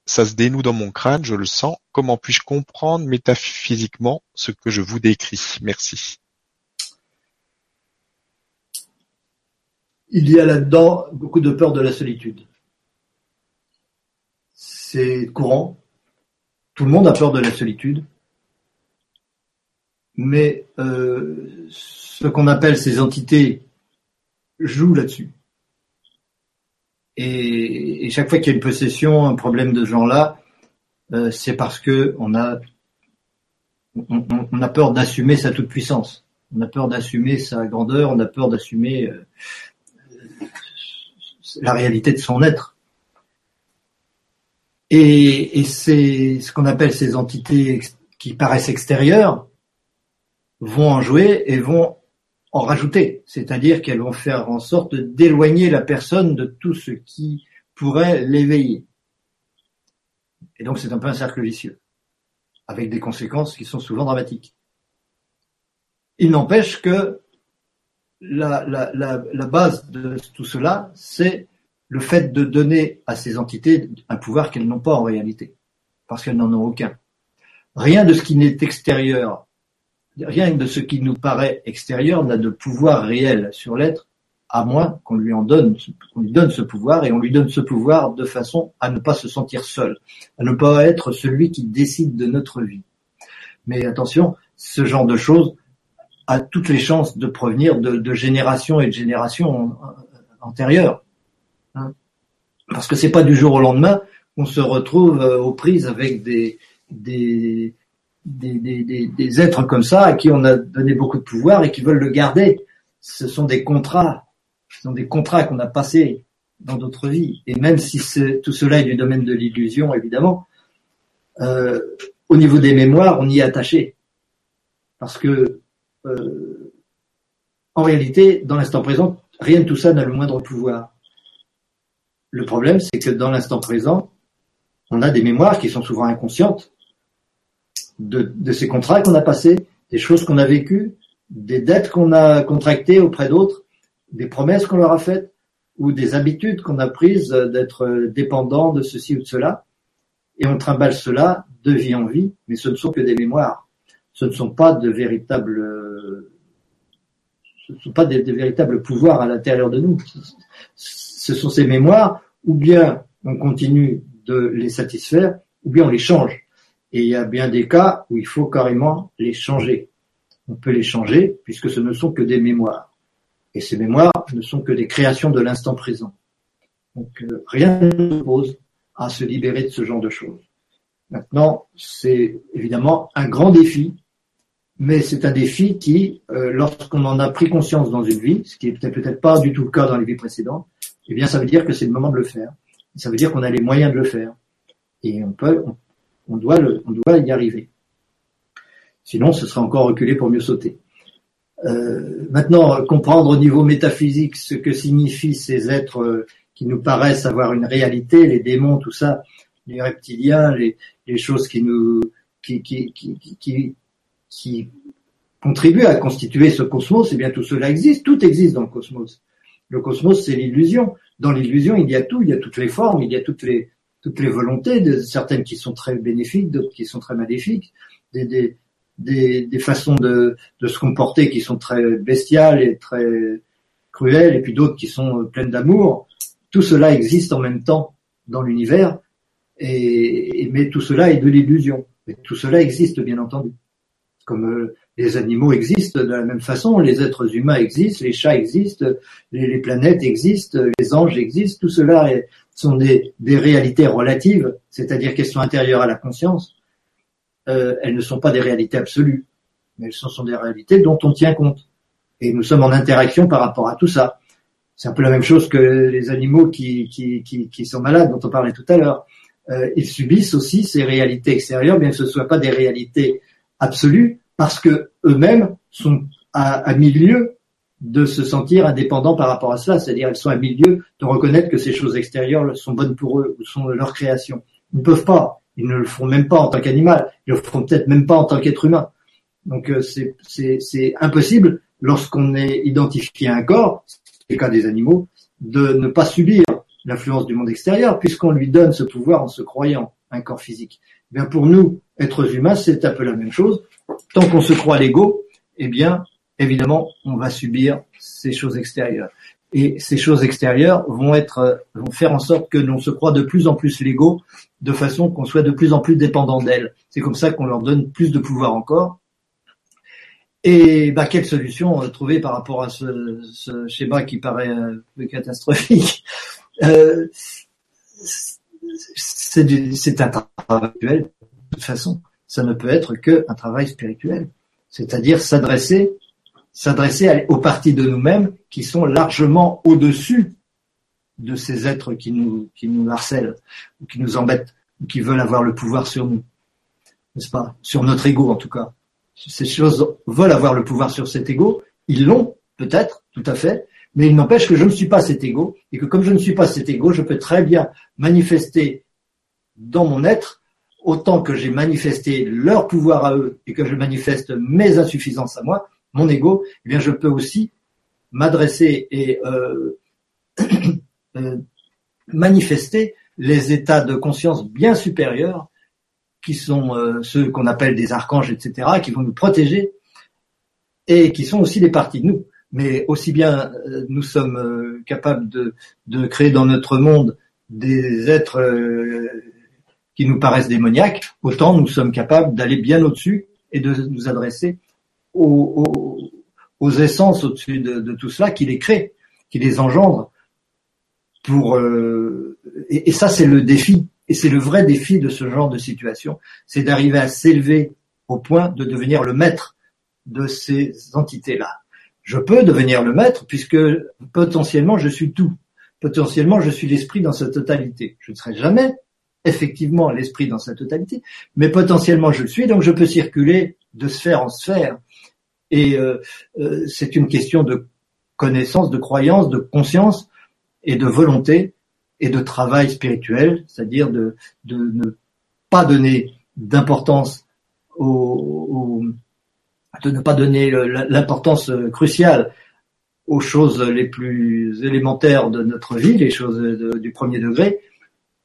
Ça se dénoue dans mon crâne, je le sens. Comment puis-je comprendre métaphysiquement ce que je vous décris? Merci. Il y a là-dedans beaucoup de peur de la solitude. C'est courant. Tout le monde a peur de la solitude mais euh, ce qu'on appelle ces entités jouent là-dessus. Et, chaque fois qu'il y a une possession, un problème de ce genre-là, euh, c'est parce que on a on, a peur d'assumer sa toute puissance. On a peur d'assumer sa grandeur. On a peur d'assumer euh, la réalité de son être. Et, et c'est ce qu'on appelle ces entités qui paraissent extérieures, vont en jouer et vont en rajouter, c'est-à-dire qu'elles vont faire en sorte d'éloigner la personne de tout ce qui pourrait l'éveiller. Et donc c'est un peu un cercle vicieux, avec des conséquences qui sont souvent dramatiques. Il n'empêche que la, base de tout cela, c'est le fait de donner à ces entités un pouvoir qu'elles n'ont pas en réalité, parce qu'elles n'en ont aucun. Rien de ce qui n'est extérieur, rien de ce qui nous paraît extérieur n'a de pouvoir réel sur l'être, à moins qu'on lui en donne, qu'on lui donne ce pouvoir, et on lui donne ce pouvoir de façon à ne pas se sentir seul, à ne pas être celui qui décide de notre vie. Mais attention, ce genre de choses a toutes les chances de provenir de, générations et de générations antérieures. Hein. Parce que c'est pas du jour au lendemain qu'on se retrouve euh, aux prises avec des, des, êtres comme ça à qui on a donné beaucoup de pouvoir et qui veulent le garder. Ce sont des contrats, ce sont des contrats qu'on a passés dans d'autres vies. Et même si tout cela est du domaine de l'illusion, évidemment, euh, au niveau des mémoires, on y est attaché. Parce que, euh, en réalité, dans l'instant présent, rien de tout ça n'a le moindre pouvoir. Le problème, c'est que dans l'instant présent, on a des mémoires qui sont souvent inconscientes de, de ces contrats qu'on a passés, des choses qu'on a vécues, des dettes qu'on a contractées auprès d'autres, des promesses qu'on leur a faites, ou des habitudes qu'on a prises d'être dépendant de ceci ou de cela, et on trimballe cela de vie en vie, mais ce ne sont que des mémoires. Ce ne sont pas de véritables, ce ne sont pas des, véritables pouvoirs à l'intérieur de nous. Ce sont ces mémoires, ou bien on continue de les satisfaire, ou bien on les change. Et il y a bien des cas où il faut carrément les changer. On peut les changer puisque ce ne sont que des mémoires. Et ces mémoires ne sont que des créations de l'instant présent. Donc euh, rien ne pose à se libérer de ce genre de choses. Maintenant, c'est évidemment un grand défi, mais c'est un défi qui, euh, lorsqu'on en a pris conscience dans une vie, ce qui est peut-être pas du tout le cas dans les vies précédentes, eh bien, ça veut dire que c'est le moment de le faire. Ça veut dire qu'on a les moyens de le faire. Et on peut, doit le, on doit y arriver. Sinon, ce sera encore reculé pour mieux sauter. Euh, maintenant, comprendre au niveau métaphysique ce que signifient ces êtres euh, qui nous paraissent avoir une réalité, les démons, tout ça, les reptiliens, les, choses qui nous, qui, qui, qui, qui, contribuent à constituer ce cosmos, eh bien tout cela existe, tout existe dans le cosmos. Le cosmos, c'est l'illusion. Dans l'illusion, il y a tout, il y a toutes les formes, il y a toutes les, toutes les volontés, certaines qui sont très bénéfiques, d'autres qui sont très maléfiques, des, des, des, des façons de, de, se comporter qui sont très bestiales et très cruelles, et puis d'autres qui sont pleines d'amour. Tout cela existe en même temps dans l'univers, et, mais tout cela est de l'illusion. Mais tout cela existe, bien entendu. Comme euh, les animaux existent de la même façon, les êtres humains existent, les chats existent, les, planètes existent, les anges existent, tout cela sont des, réalités relatives, c'est-à-dire qu'elles sont intérieures à la conscience. Euh, elles ne sont pas des réalités absolues, mais elles sont, des réalités dont on tient compte. Et nous sommes en interaction par rapport à tout ça. C'est un peu la même chose que les animaux qui, sont malades, dont on parlait tout à l'heure. Euh, ils subissent aussi ces réalités extérieures, bien que ce ne soient pas des réalités absolues, parce que eux-mêmes sont à, milieu de se sentir indépendants par rapport à cela, c'est-à-dire ils sont à milieu de reconnaître que ces choses extérieures sont bonnes pour eux ou sont leur création. Ils ne peuvent pas, ils ne le font même pas en tant qu'animal, ils le feront peut-être même pas en tant qu'être humain. Donc euh, c'est impossible lorsqu'on est identifié à un corps, c'est le cas des animaux, de ne pas subir l'influence du monde extérieur, puisqu'on lui donne ce pouvoir en se croyant un corps physique. Eh bien pour nous, êtres humains, c'est un peu la même chose. Tant qu'on se croit l'ego, eh bien, évidemment, on va subir ces choses extérieures. Et ces choses extérieures vont être, vont faire en sorte que l'on se croit de plus en plus l'ego, de façon qu'on soit de plus en plus dépendant d'elles. C'est comme ça qu'on leur donne plus de pouvoir encore. Et bah, quelle solution trouver par rapport à ce, ce schéma qui paraît peu catastrophique [laughs] euh, c'est un travail spirituel. De toute façon, ça ne peut être qu'un travail spirituel. C'est-à-dire s'adresser, s'adresser aux parties de nous-mêmes qui sont largement au-dessus de ces êtres qui nous, qui nous harcèlent, ou qui nous embêtent, ou qui veulent avoir le pouvoir sur nous. N'est-ce pas? Sur notre ego, en tout cas. Ces choses veulent avoir le pouvoir sur cet ego. Ils l'ont, peut-être, tout à fait, mais il n'empêche que je ne suis pas cet ego, et que comme je ne suis pas cet ego, je peux très bien manifester dans mon être, autant que j'ai manifesté leur pouvoir à eux et que je manifeste mes insuffisances à moi, mon ego, eh bien je peux aussi m'adresser et euh, [clears throat] euh, manifester les états de conscience bien supérieurs qui sont euh, ceux qu'on appelle des archanges, etc., qui vont nous protéger et qui sont aussi des parties de nous. Mais aussi bien nous sommes capables de, créer dans notre monde des êtres qui nous paraissent démoniaques, autant nous sommes capables d'aller bien au-dessus et de nous adresser aux, aux, essences au-dessus de, de, tout cela qui les crée, qui les engendre. Pour et, et ça c'est le défi et c'est le vrai défi de ce genre de situation, c'est d'arriver à s'élever au point de devenir le maître de ces entités-là. Je peux devenir le maître puisque potentiellement je suis tout. Potentiellement je suis l'esprit dans sa totalité. Je ne serai jamais effectivement l'esprit dans sa totalité, mais potentiellement je le suis, donc je peux circuler de sphère en sphère. Et euh, euh, c'est une question de connaissance, de croyance, de conscience et de volonté et de travail spirituel, c'est-à-dire de, de ne pas donner d'importance au, de ne pas donner l'importance cruciale aux choses les plus élémentaires de notre vie, les choses du premier degré,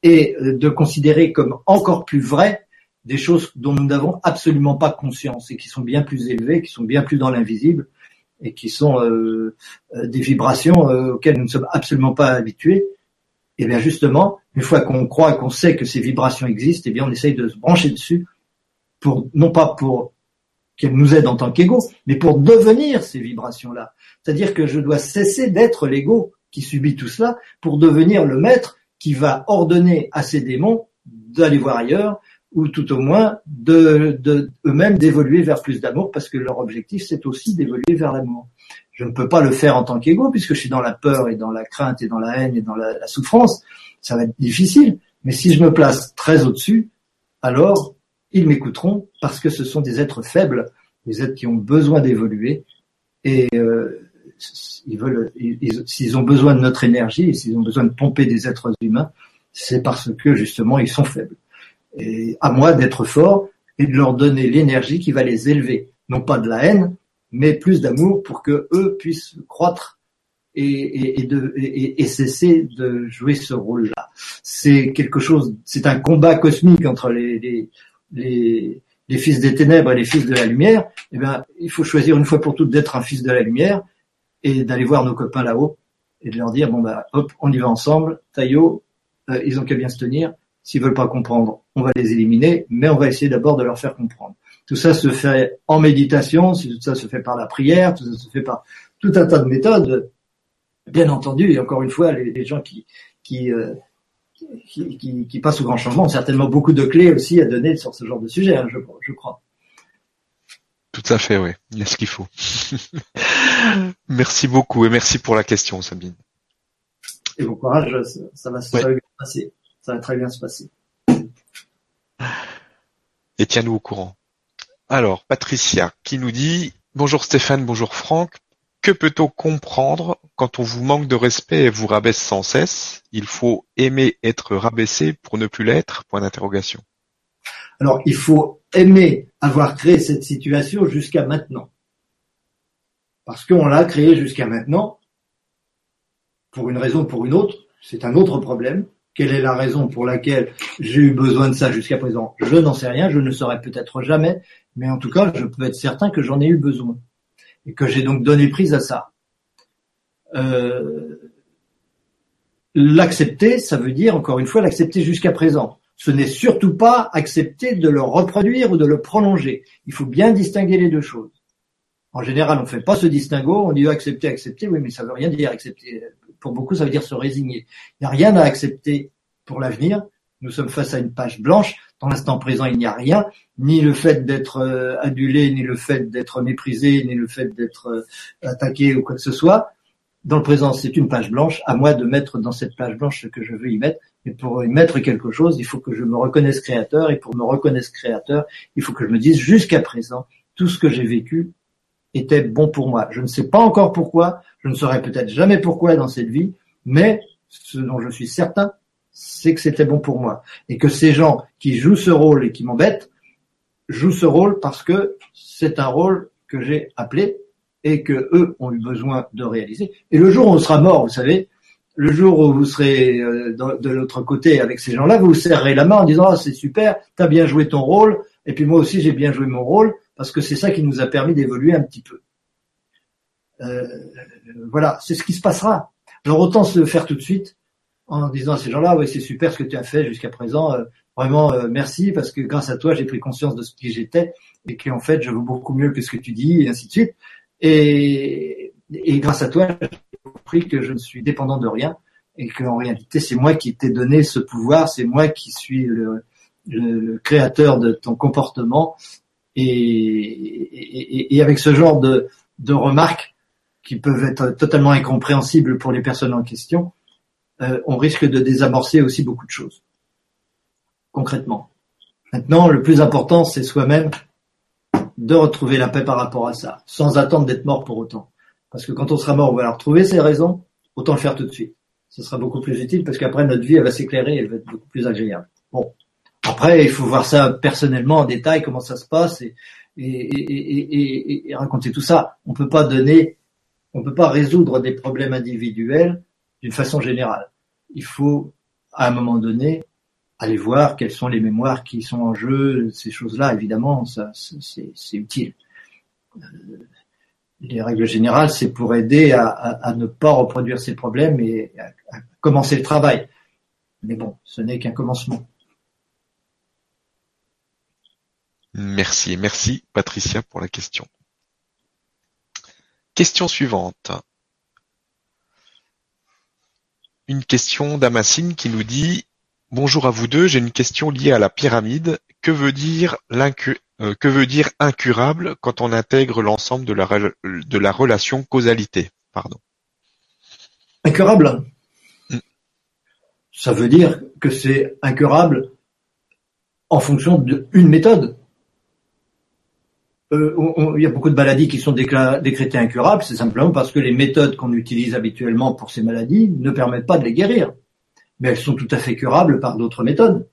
et de considérer comme encore plus vraies des choses dont nous n'avons absolument pas conscience et qui sont bien plus élevées, qui sont bien plus dans l'invisible et qui sont euh, euh, des vibrations euh, auxquelles nous ne sommes absolument pas habitués et eh bien justement, une fois qu'on croit et qu'on sait que ces vibrations existent, et eh bien on essaye de se brancher dessus pour non pas pour qu'elles nous aident en tant qu'ego, mais pour devenir ces vibrations-là. C'est-à-dire que je dois cesser d'être l'ego qui subit tout cela pour devenir le maître qui va ordonner à ces démons d'aller voir ailleurs ou tout au moins de, de eux-mêmes d'évoluer vers plus d'amour parce que leur objectif c'est aussi d'évoluer vers l'amour je ne peux pas le faire en tant qu'ego puisque je suis dans la peur et dans la crainte et dans la haine et dans la, souffrance. Ça va être difficile. Mais si je me place très au-dessus, alors ils m'écouteront parce que ce sont des êtres faibles, des êtres qui ont besoin d'évoluer et euh, ils veulent, s'ils ont besoin de notre énergie s'ils ont besoin de pomper des êtres humains, c'est parce que justement ils sont faibles. Et à moi d'être fort et de leur donner l'énergie qui va les élever, non pas de la haine, mais plus d'amour pour que eux puissent croître et, et, de, et, cesser de jouer ce rôle-là. C'est quelque chose, c'est un combat cosmique entre les, les, les, les, fils des ténèbres et les fils de la lumière. Eh bien, il faut choisir une fois pour toutes d'être un fils de la lumière et d'aller voir nos copains là-haut et de leur dire bon bah hop, on y va ensemble. Taillot, euh, ils ont qu'à bien se tenir. S'ils veulent pas comprendre, on va les éliminer, mais on va essayer d'abord de leur faire comprendre. Tout ça se fait en méditation, tout ça se fait par la prière, tout ça se fait par tout un tas de méthodes. Bien entendu, et encore une fois, les, gens qui qui, euh, qui, qui, qui, passent au grand changement ont certainement beaucoup de clés aussi à donner sur ce genre de sujet, hein, je, je crois. Tout à fait, oui. Il y a ce qu'il faut. [laughs] merci beaucoup et merci pour la question, Sabine. Et bon courage, ça, va, ça va bien se passer. Ça va très bien se passer. Et tiens-nous au courant. Alors, Patricia qui nous dit Bonjour Stéphane, bonjour Franck. Que peut-on comprendre quand on vous manque de respect et vous rabaisse sans cesse? Il faut aimer être rabaissé pour ne plus l'être? Point d'interrogation. Alors, il faut aimer avoir créé cette situation jusqu'à maintenant. Parce qu'on l'a créée jusqu'à maintenant, pour une raison ou pour une autre, c'est un autre problème. Quelle est la raison pour laquelle j'ai eu besoin de ça jusqu'à présent? Je n'en sais rien, je ne saurais peut-être jamais, mais en tout cas, je peux être certain que j'en ai eu besoin et que j'ai donc donné prise à ça. Euh, l'accepter, ça veut dire encore une fois l'accepter jusqu'à présent. Ce n'est surtout pas accepter de le reproduire ou de le prolonger. Il faut bien distinguer les deux choses. En général, on ne fait pas ce distinguo, on dit accepter, accepter, oui, mais ça veut rien dire accepter. Pour beaucoup, ça veut dire se résigner. Il n'y a rien à accepter pour l'avenir. Nous sommes face à une page blanche. Dans l'instant présent, il n'y a rien, ni le fait d'être euh, adulé, ni le fait d'être méprisé, ni le fait d'être euh, attaqué ou quoi que ce soit. Dans le présent, c'est une page blanche. À moi de mettre dans cette page blanche ce que je veux y mettre. Et pour y mettre quelque chose, il faut que je me reconnaisse créateur. Et pour me reconnaître créateur, il faut que je me dise jusqu'à présent, tout ce que j'ai vécu était bon pour moi. Je ne sais pas encore pourquoi, je ne saurais peut-être jamais pourquoi dans cette vie, mais ce dont je suis certain, c'est que c'était bon pour moi. Et que ces gens qui jouent ce rôle et qui m'embêtent, jouent ce rôle parce que c'est un rôle que j'ai appelé et que eux ont eu besoin de réaliser. Et le jour où on sera mort, vous savez, Le jour où vous serez euh, de l'autre côté avec ces gens-là, vous vous serrez la main en disant ah, c'est super, t'as bien joué ton rôle, et puis moi aussi j'ai bien joué mon rôle, parce que c'est ça qui nous a permis d'évoluer un petit peu. Euh, voilà, c'est ce qui se passera. Alors autant se le faire tout de suite en disant à ces gens-là, oui c'est super ce que tu as fait jusqu'à présent, euh, vraiment euh, merci parce que grâce à toi j'ai pris conscience de ce qui j'étais et qu'en fait je vaux beaucoup mieux que ce que tu dis et ainsi de suite. Et, grâce à toi j'ai compris que je ne suis dépendant de rien et qu'en réalité c'est moi qui t'ai donné ce pouvoir, c'est moi qui suis le, créateur de ton comportement et, et, et avec ce genre de, de remarques qui peuvent être totalement incompréhensibles pour les personnes en question, euh, on risque de désamorcer aussi beaucoup de choses, concrètement. Maintenant, le plus important, c'est soi-même de retrouver la paix par rapport à ça, sans attendre d'être mort pour autant. Parce que quand on sera mort, on va retrouver ces raisons, autant le faire tout de suite. Ce sera beaucoup plus utile parce qu'après notre vie, elle va s'éclairer, elle va être beaucoup plus agréable. Après, il faut voir ça personnellement en détail, comment ça se passe et, et, et raconter tout ça. On peut pas donner on peut pas résoudre des problèmes individuels d'une façon générale. Il faut, à un moment donné, aller voir quelles sont les mémoires qui sont en jeu, ces choses-là, évidemment, ça, c'est utile. Euh, les règles générales, c'est pour aider à, ne pas reproduire ces problèmes et à, commencer le travail. Mais bon, ce n'est qu'un commencement. Merci, merci Patricia pour la question. Question suivante. Une question d'Amacine qui nous dit Bonjour à vous deux, j'ai une question liée à la pyramide. Que veut dire, euh, que veut dire incurable quand on intègre l'ensemble de la, de la relation causalité? Pardon. Incurable? Mm. Ça veut dire que c'est incurable en fonction d'une méthode. Euh, il y a beaucoup de maladies qui sont décrétées incurables, c'est simplement parce que les méthodes qu'on utilise habituellement pour ces maladies ne permettent pas de les guérir. Mais elles sont tout à fait curables par d'autres méthodes.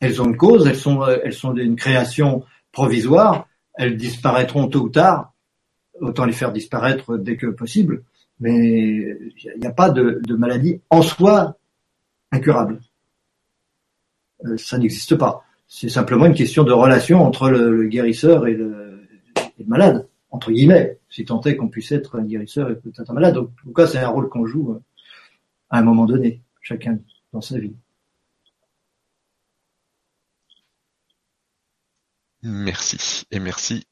Elles ont une cause, elles sont, euh, d'une création provisoire, elles disparaîtront tôt ou tard, autant les faire disparaître dès que possible, mais il n'y a, pas de, de, maladie en soi incurable. Euh, ça n'existe pas. C'est simplement une question de relation entre le, guérisseur et le, malade, entre guillemets, si tant est qu'on puisse être un guérisseur et peut-être un malade. Donc, en tout cas, c'est un rôle qu'on joue euh, à un moment donné, chacun dans sa vie. Merci. Et merci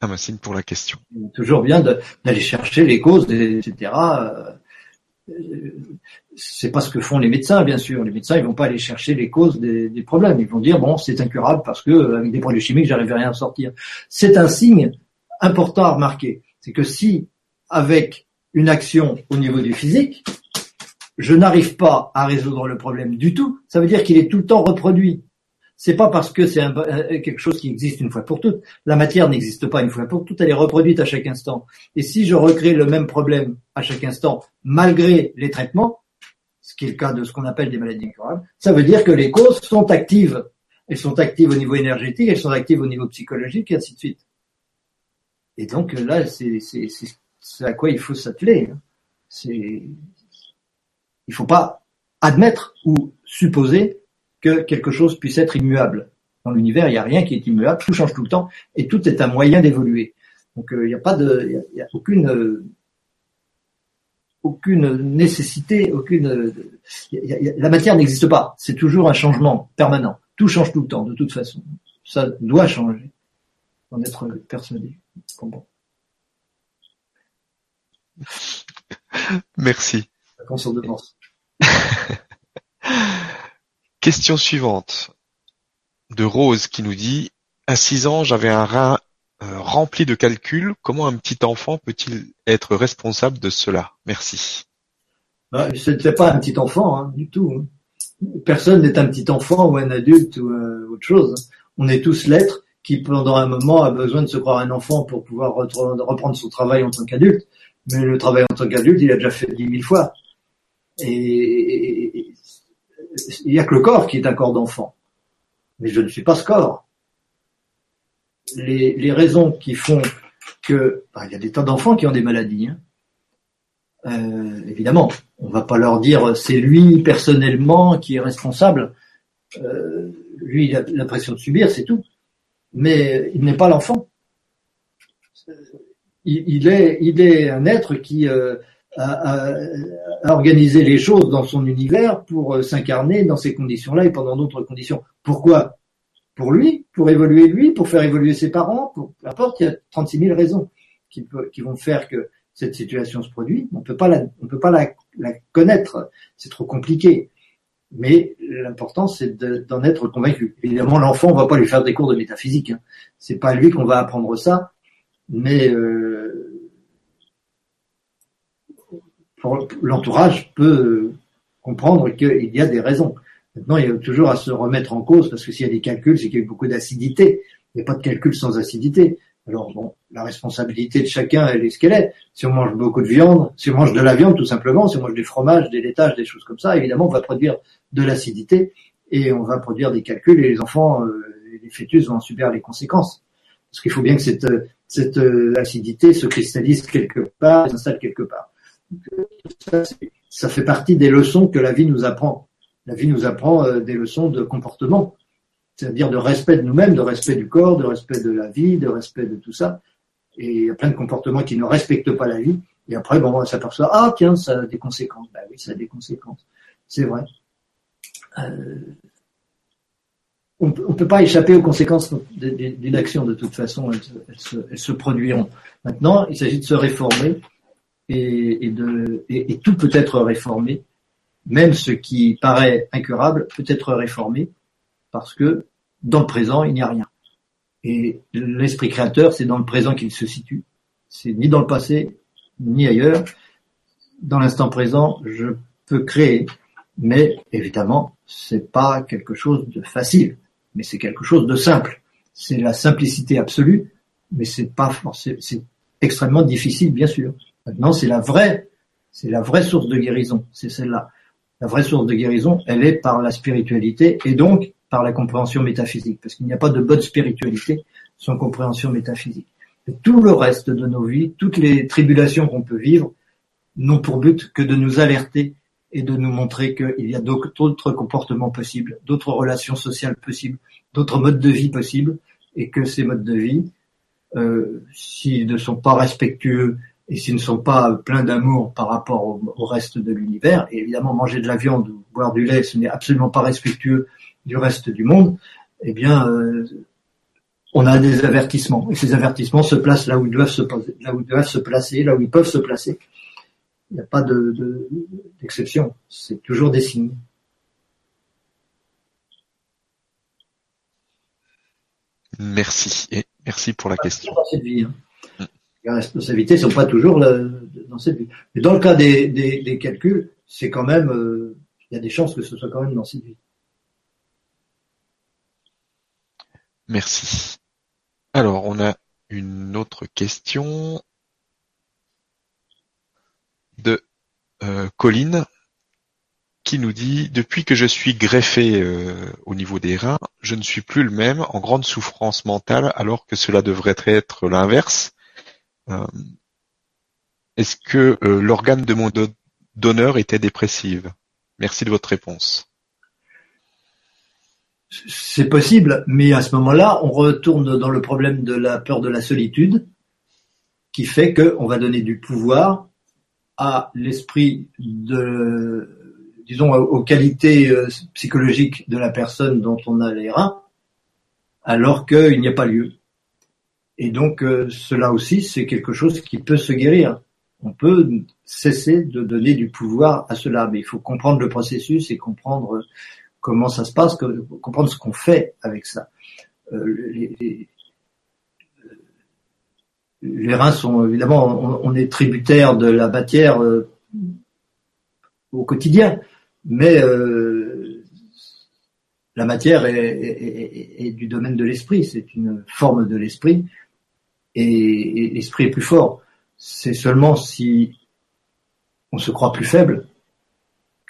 à Massine pour la question. toujours bien d'aller chercher les causes, etc c'est pas ce que font les médecins, bien sûr. Les médecins, ils vont pas aller chercher les causes des, problèmes. Ils vont dire bon, c'est incurable parce que avec des produits chimiques, j'arrive rien à sortir. C'est un signe important à remarquer. C'est que si avec une action au niveau du physique, je n'arrive pas à résoudre le problème du tout, ça veut dire qu'il est tout le temps reproduit c'est pas parce que c'est quelque chose qui existe une fois pour toutes. La matière n'existe pas une fois pour toutes, elle est reproduite à chaque instant. Et si je recrée le même problème à chaque instant, malgré les traitements, ce qui est le cas de ce qu'on appelle des maladies incurables, ça veut dire que les causes sont actives. Elles sont actives au niveau énergétique, elles sont actives au niveau psychologique, et ainsi de suite. Et donc là, c'est à quoi il faut s'atteler. Hein. Il faut pas admettre ou supposer que quelque chose puisse être immuable. Dans l'univers, il n'y a rien qui est immuable, tout change tout le temps, et tout est un moyen d'évoluer. Donc euh, il n'y a pas de, il y a, aucune euh, aucune nécessité, aucune. la matière n'existe pas. C'est toujours un changement permanent. Tout change tout le temps, de toute façon. Ça doit changer. En être persuadé. Bon. Merci. La de pense. [laughs] Question suivante de Rose qui nous dit à 6 ans j'avais un rein euh, rempli de calculs. Comment un petit enfant peut-il être responsable de cela? Merci. Bah, ce n'était pas un petit enfant hein, du tout. Hein. Personne n'est un petit enfant ou un adulte ou euh, autre chose. On est tous l'être qui pendant un moment a besoin de se croire un enfant pour pouvoir reprendre son travail en tant qu'adulte. Mais le travail en tant qu'adulte, il a déjà fait dix mille fois. Et, il n'y a que le corps qui est un corps d'enfant. Mais je ne suis pas ce corps. Les, raisons qui font que, bah, il y a des tas d'enfants qui ont des maladies. Hein. Euh, évidemment, on va pas leur dire c'est lui personnellement qui est responsable. Euh, lui, il a l'impression de subir, c'est tout. Mais il n'est pas l'enfant. Il, est, il est un être qui euh, a, a, organisé les choses dans son univers pour euh, s'incarner dans ces conditions-là et pendant d'autres conditions. Pourquoi? Pour lui, pour évoluer lui, pour faire évoluer ses parents, pour peu importe, il y a 36 000 raisons qui, vont faire que cette situation se produit. On peut pas la, on peut pas la, la connaître, c'est trop compliqué. Mais l'important, c'est d'en être convaincu. Évidemment, l'enfant, on va pas lui faire des cours de métaphysique. Hein. C'est pas lui qu'on va apprendre ça, mais euh, l'entourage peut comprendre qu'il y a des raisons. Maintenant, il y a toujours à se remettre en cause parce que s'il y a des calculs, c'est qu'il y a beaucoup d'acidité. Il n'y a pas de calcul sans acidité. Alors bon, la responsabilité de chacun, elle est ce qu'elle est. Si on mange beaucoup de viande, si on mange de la viande tout simplement, si on mange du fromage, des laitages, des choses comme ça, évidemment, on va produire de l'acidité et on va produire des calculs et les enfants, euh, les fœtus vont en subir les conséquences. Parce qu'il faut bien que cette, cette euh, acidité se cristallise quelque part, s'installe quelque part. Ça, fait partie des leçons que la vie nous apprend. La vie nous apprend euh, des leçons de comportement c'est-à-dire de respect de nous-mêmes, de respect du corps, de respect de la vie, de respect de tout ça. Et il y a plein de comportements qui ne respectent pas la vie. Et après, bon, on s'aperçoit, ah tiens, ça a des conséquences. Ben oui, ça a des conséquences. C'est vrai. Euh, on ne peut pas échapper aux conséquences d'une action de toute façon, elles se, produiront. Maintenant, il s'agit de se réformer et, tout peut être réformé, même ce qui paraît incurable peut être réformé parce que dans le présent, il n'y a rien. Et l'esprit créateur, c'est dans le présent qu'il se situe. C'est ni dans le passé, ni ailleurs. Dans l'instant présent, je peux créer, mais évidemment, c'est pas quelque chose de facile, mais c'est quelque chose de simple. C'est la simplicité absolue, mais c'est pas c'est extrêmement difficile, bien sûr. Maintenant, c'est la vraie, c'est la vraie source de guérison, c'est celle-là. La vraie source de guérison, elle est par la spiritualité et donc par la compréhension métaphysique, parce qu'il n'y a pas de bonne spiritualité sans compréhension métaphysique. Tout le reste de nos vies, toutes les tribulations qu'on peut vivre, n'ont pour but que de nous alerter et de nous montrer qu'il y a d'autres comportements possibles, d'autres relations sociales possibles, d'autres modes de vie possibles, et que ces modes de vie, euh, s'ils ne sont pas respectueux et s'ils ne sont pas pleins d'amour par rapport au, au, reste de l'univers, et évidemment manger de la viande ou boire du lait, ce n'est absolument pas respectueux du reste du monde, eh bien, euh, on a des avertissements. Et ces avertissements se placent là où ils doivent se, là où ils doivent se placer, là où ils peuvent se placer. Il n'y a pas d'exception. De, C'est toujours des signes. Merci. Et merci pour la question. Cette vie, hein. Les responsabilités ne sont pas toujours dans cette vie. Mais dans le cas des, des, calculs, c'est quand même, euh, il y a des chances que ce soit quand même dans cette vie. Merci. Alors, on a une autre question de euh, Colline qui nous dit depuis que je suis greffé euh, au niveau des reins, je ne suis plus le même, en grande souffrance mentale, alors que cela devrait être l'inverse. Euh, est-ce que l'organe de mon donneur était dépressive? Merci de votre réponse. C'est possible, mais à ce moment-là, on retourne dans le problème de la peur de la solitude, qui fait qu'on va donner du pouvoir à l'esprit de, disons, aux qualités euh, psychologiques de la personne dont on a les reins, alors qu'il n'y a pas lieu. Et donc, euh, cela aussi, c'est quelque chose qui peut se guérir. On peut cesser de donner du pouvoir à cela, mais il faut comprendre le processus et comprendre comment ça se passe, comprendre ce qu'on fait avec ça. Euh, les, reins sont évidemment, on, est tributaire de la matière euh, au quotidien, mais euh, la matière est, du domaine de l'esprit, c'est une forme de l'esprit, et l'esprit est plus fort. C'est seulement si on se croit plus faible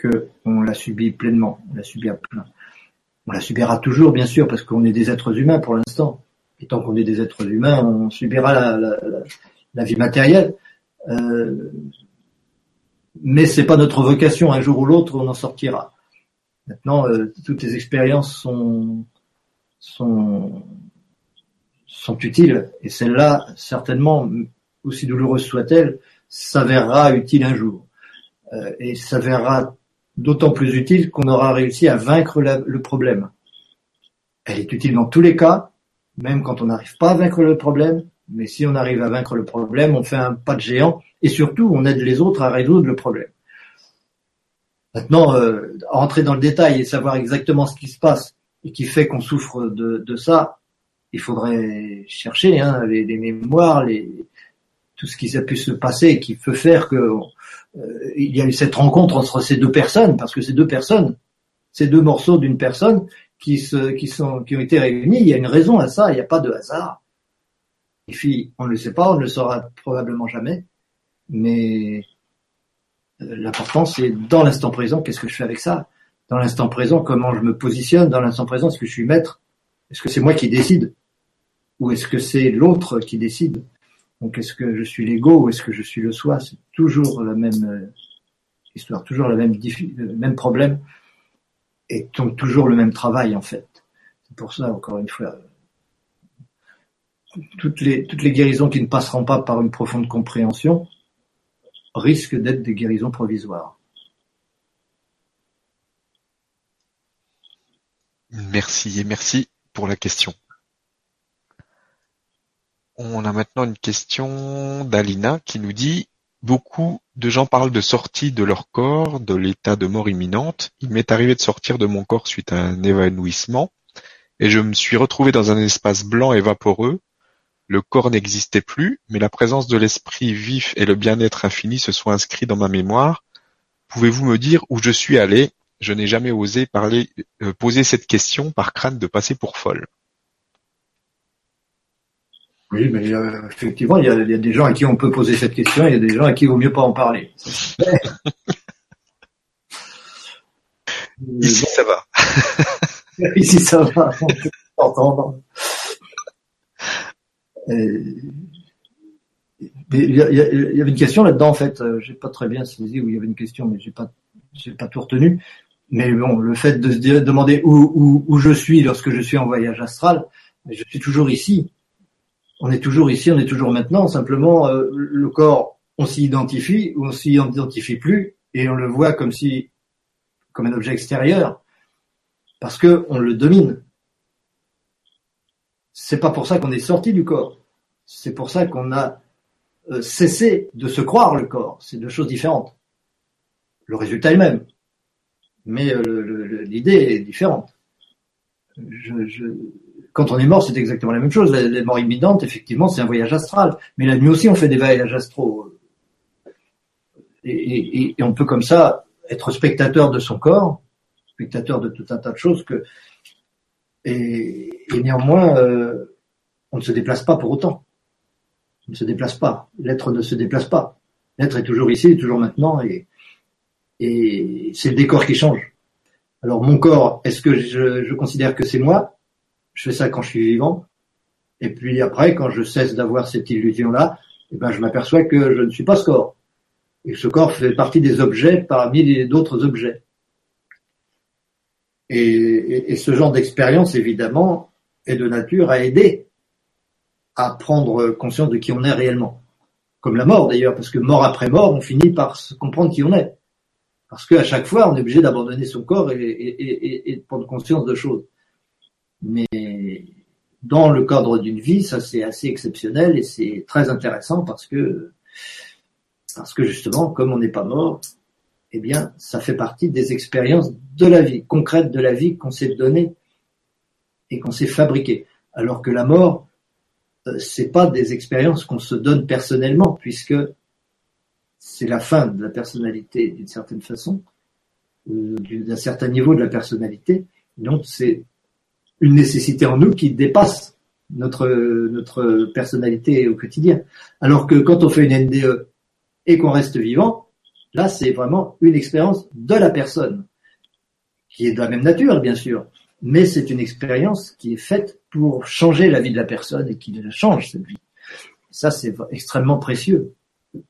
qu'on l'a subi pleinement, on l'a subi à plein. On la subira toujours, bien sûr, parce qu'on est des êtres humains pour l'instant. Et tant qu'on est des êtres humains, on subira la, vie matérielle. Euh, mais c'est pas notre vocation. Un jour ou l'autre, on en sortira. Maintenant, euh, toutes les expériences sont sont sont utiles et celle-là, certainement, aussi douloureuse soit-elle, s'avérera utile un jour euh, et s'avérera d'autant plus utile qu'on aura réussi à vaincre le problème. Elle est utile dans tous les cas, même quand on n'arrive pas à vaincre le problème, mais si on arrive à vaincre le problème, on fait un pas de géant et surtout on aide les autres à résoudre le problème. Maintenant, euh, rentrer dans le détail et savoir exactement ce qui se passe et qui fait qu'on souffre de, ça, il faudrait chercher hein, les, mémoires, tout ce qui a pu se passer qui peut faire que euh, il y a eu cette rencontre entre ces deux personnes, parce que ces deux personnes, ces deux morceaux d'une personne qui qui ont été réunis, il y a une raison à ça, il n'y a pas de hasard. Et puis, on ne le sait pas, on ne le saura probablement jamais, mais euh, l'important c'est dans l'instant présent, qu'est-ce que je fais avec ça? Dans l'instant présent, comment je me positionne? Dans l'instant présent, est-ce que je suis maître? Est-ce que c'est moi qui décide? Ou est-ce que c'est l'autre qui décide? Donc est-ce que je suis l'ego ou est-ce que je suis le soi? C'est toujours la même euh, histoire, toujours la même, le même problème et donc toujours le même travail en fait. C'est pour ça, encore une fois, toutes les, toutes les guérisons qui ne passeront pas par une profonde compréhension risquent d'être des guérisons provisoires. Merci et merci pour la question. On a maintenant une question d'Alina qui nous dit Beaucoup de gens parlent de sortie de leur corps, de l'état de mort imminente. Il m'est arrivé de sortir de mon corps suite à un évanouissement, et je me suis retrouvé dans un espace blanc et vaporeux. Le corps n'existait plus, mais la présence de l'esprit vif et le bien-être infini se sont inscrits dans ma mémoire. Pouvez-vous me dire où je suis allé? Je n'ai jamais osé parler, euh, poser cette question par crainte de passer pour folle. Oui, mais euh, effectivement, il y, a, des gens à qui on peut poser cette question, et il y a des gens à qui il vaut mieux pas en parler. [laughs] Ici, ça va. [laughs] Ici, ça va. On il y, avait une question là-dedans, en fait. Euh, j'ai pas très bien saisi où il y avait une question, mais j'ai pas, j'ai pas tout retenu. Mais bon, le fait de se demander où, où, où je suis lorsque je suis en voyage astral, je suis toujours ici on est toujours ici, on est toujours maintenant. Simplement, euh, le corps, on s'y identifie ou on s'y identifie plus et on le voit comme si, comme un objet extérieur, parce que on le domine. C'est pas pour ça qu'on est sorti du corps. C'est pour ça qu'on a euh, cessé de se croire le corps. C'est deux choses différentes. Le résultat est le même, mais euh, l'idée est différente. Je, je, quand on est mort, c'est exactement la même chose. La, mort imminente, effectivement, c'est un voyage astral. Mais la nuit aussi, on fait des voyages astraux. Et, on peut comme ça être spectateur de son corps, spectateur de tout un tas de choses que et, néanmoins euh, on ne se déplace pas pour autant. On ne se déplace pas. L'être ne se déplace pas. L'être est toujours ici, toujours maintenant, et, et c'est le décor qui change. Alors mon corps, est-ce que je considère que c'est moi? Je fais ça quand je suis vivant. Et puis après, quand je cesse d'avoir cette illusion-là, eh ben, je m'aperçois que je ne suis pas ce corps. Et ce corps fait partie des objets parmi d'autres objets. Et, ce genre d'expérience, évidemment, est de nature à aider à prendre conscience de qui on est réellement. Comme la mort d'ailleurs, parce que mort après mort, on finit par comprendre qui on est. Parce qu'à chaque fois, on est obligé d'abandonner son corps et, et, de prendre conscience de choses. Mais dans le cadre d'une vie, ça c'est assez exceptionnel et c'est très intéressant parce que parce que justement, comme on n'est pas mort, eh bien, ça fait partie des expériences de la vie, concrètes de la vie qu'on s'est donné et qu'on s'est fabriqué. Alors que la mort, euh, c'est pas des expériences qu'on se donne personnellement, puisque c'est la fin de la personnalité d'une certaine façon, d'un certain niveau de la personnalité. Donc c'est une nécessité en nous qui dépasse notre notre personnalité au quotidien. Alors que quand on fait une NDE et qu'on reste vivant, là c'est vraiment une expérience de la personne qui est de la même nature bien sûr, mais c'est une expérience qui est faite pour changer la vie de la personne et qui change cette vie. Ça c'est extrêmement précieux.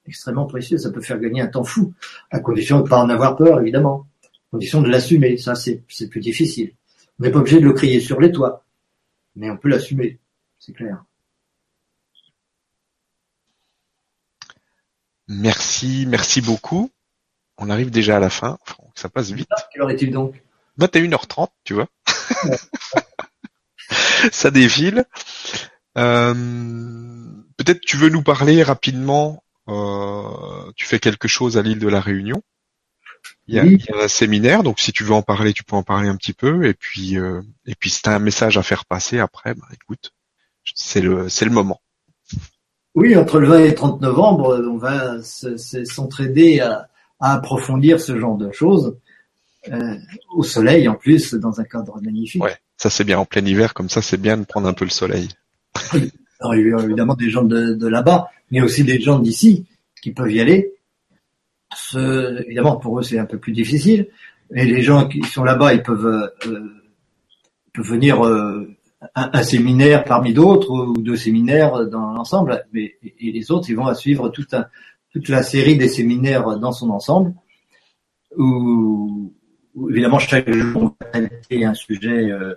extrêmement précieux. Ça peut faire gagner un temps fou, à condition de ne pas en avoir peur, évidemment. À condition de l'assumer. Ça, c'est plus difficile. On n'est pas obligé de le crier sur les toits, mais on peut l'assumer, c'est clair. Merci, merci beaucoup. On arrive déjà à la fin. Ça passe vite. Quelle heure est-il donc? 21h30, tu vois. [laughs] Ça défile. Euh, peut-être tu veux nous parler rapidement. Euh, tu fais quelque chose à l'île de la Réunion. Il y, a, un séminaire, donc si tu veux en parler, tu peux en parler un petit peu. Et puis, euh, et puis, c'est un message à faire passer après. Bah, écoute, c'est le, c'est le moment. Oui, entre le 20 et le 30 novembre, on va s'entraider à, à, approfondir ce genre de choses euh, au soleil en plus, dans un cadre magnifique. Ouais, ça c'est bien en plein hiver, comme ça c'est bien de prendre un peu le soleil. [laughs] Alors, il y a évidemment des gens de, de là-bas, mais aussi des gens d'ici qui peuvent y aller. Ce, évidemment, pour eux c'est un peu plus difficile, et les gens qui sont là-bas, ils peuvent, euh, peuvent venir euh, un, séminaire parmi d'autres ou deux séminaires dans l'ensemble, mais et les autres, ils vont à suivre toute, toute la série des séminaires dans son ensemble, où, évidemment chaque jour on va traiter un sujet euh,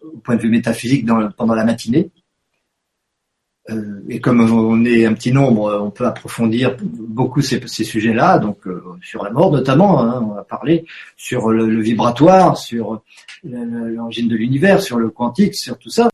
au point de vue métaphysique pendant la matinée. Euh, et comme on est un petit nombre, on peut approfondir beaucoup ces, sujets-là, donc euh, sur la mort notamment, hein, on va parler sur le, vibratoire, sur l'origine de l'univers, sur le quantique, sur tout ça,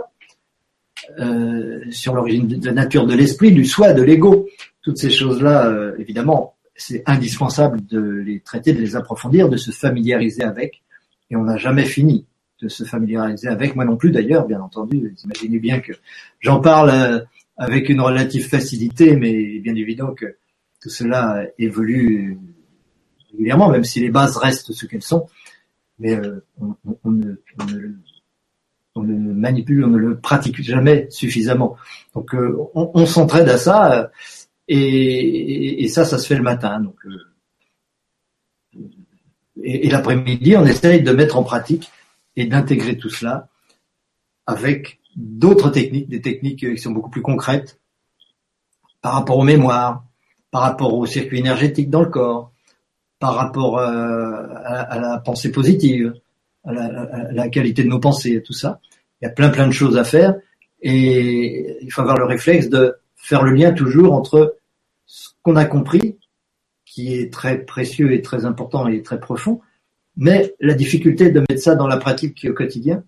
euh, sur l'origine de la nature de l'esprit, du soi, de l'ego. Toutes ces choses-là, évidemment, c'est indispensable de les traiter, de les approfondir, de se familiariser avec, et on n'a jamais fini de se familiariser avec, moi non plus d'ailleurs, bien entendu. Vous imaginez bien que j'en parle avec une relative facilité, mais bien évident que tout cela évolue régulièrement, même si les bases restent ce qu'elles sont. Mais euh, on, ne, ne, manipule, on ne le pratique jamais suffisamment. Donc euh, on, s'entraide à ça, et, et, ça, ça se fait le matin. Donc, et, et l'après-midi, on essaye de mettre en pratique et d'intégrer tout cela avec d'autres techniques, des techniques qui sont beaucoup plus concrètes par rapport aux mémoires, par rapport au circuit énergétique dans le corps, par rapport euh, à, la pensée positive, à la, qualité de nos pensées, tout ça. Il y a plein plein de choses à faire et il faut avoir le réflexe de faire le lien toujours entre ce qu'on a compris, qui est très précieux et très important et très profond, mais la difficulté de mettre ça dans la pratique au quotidien.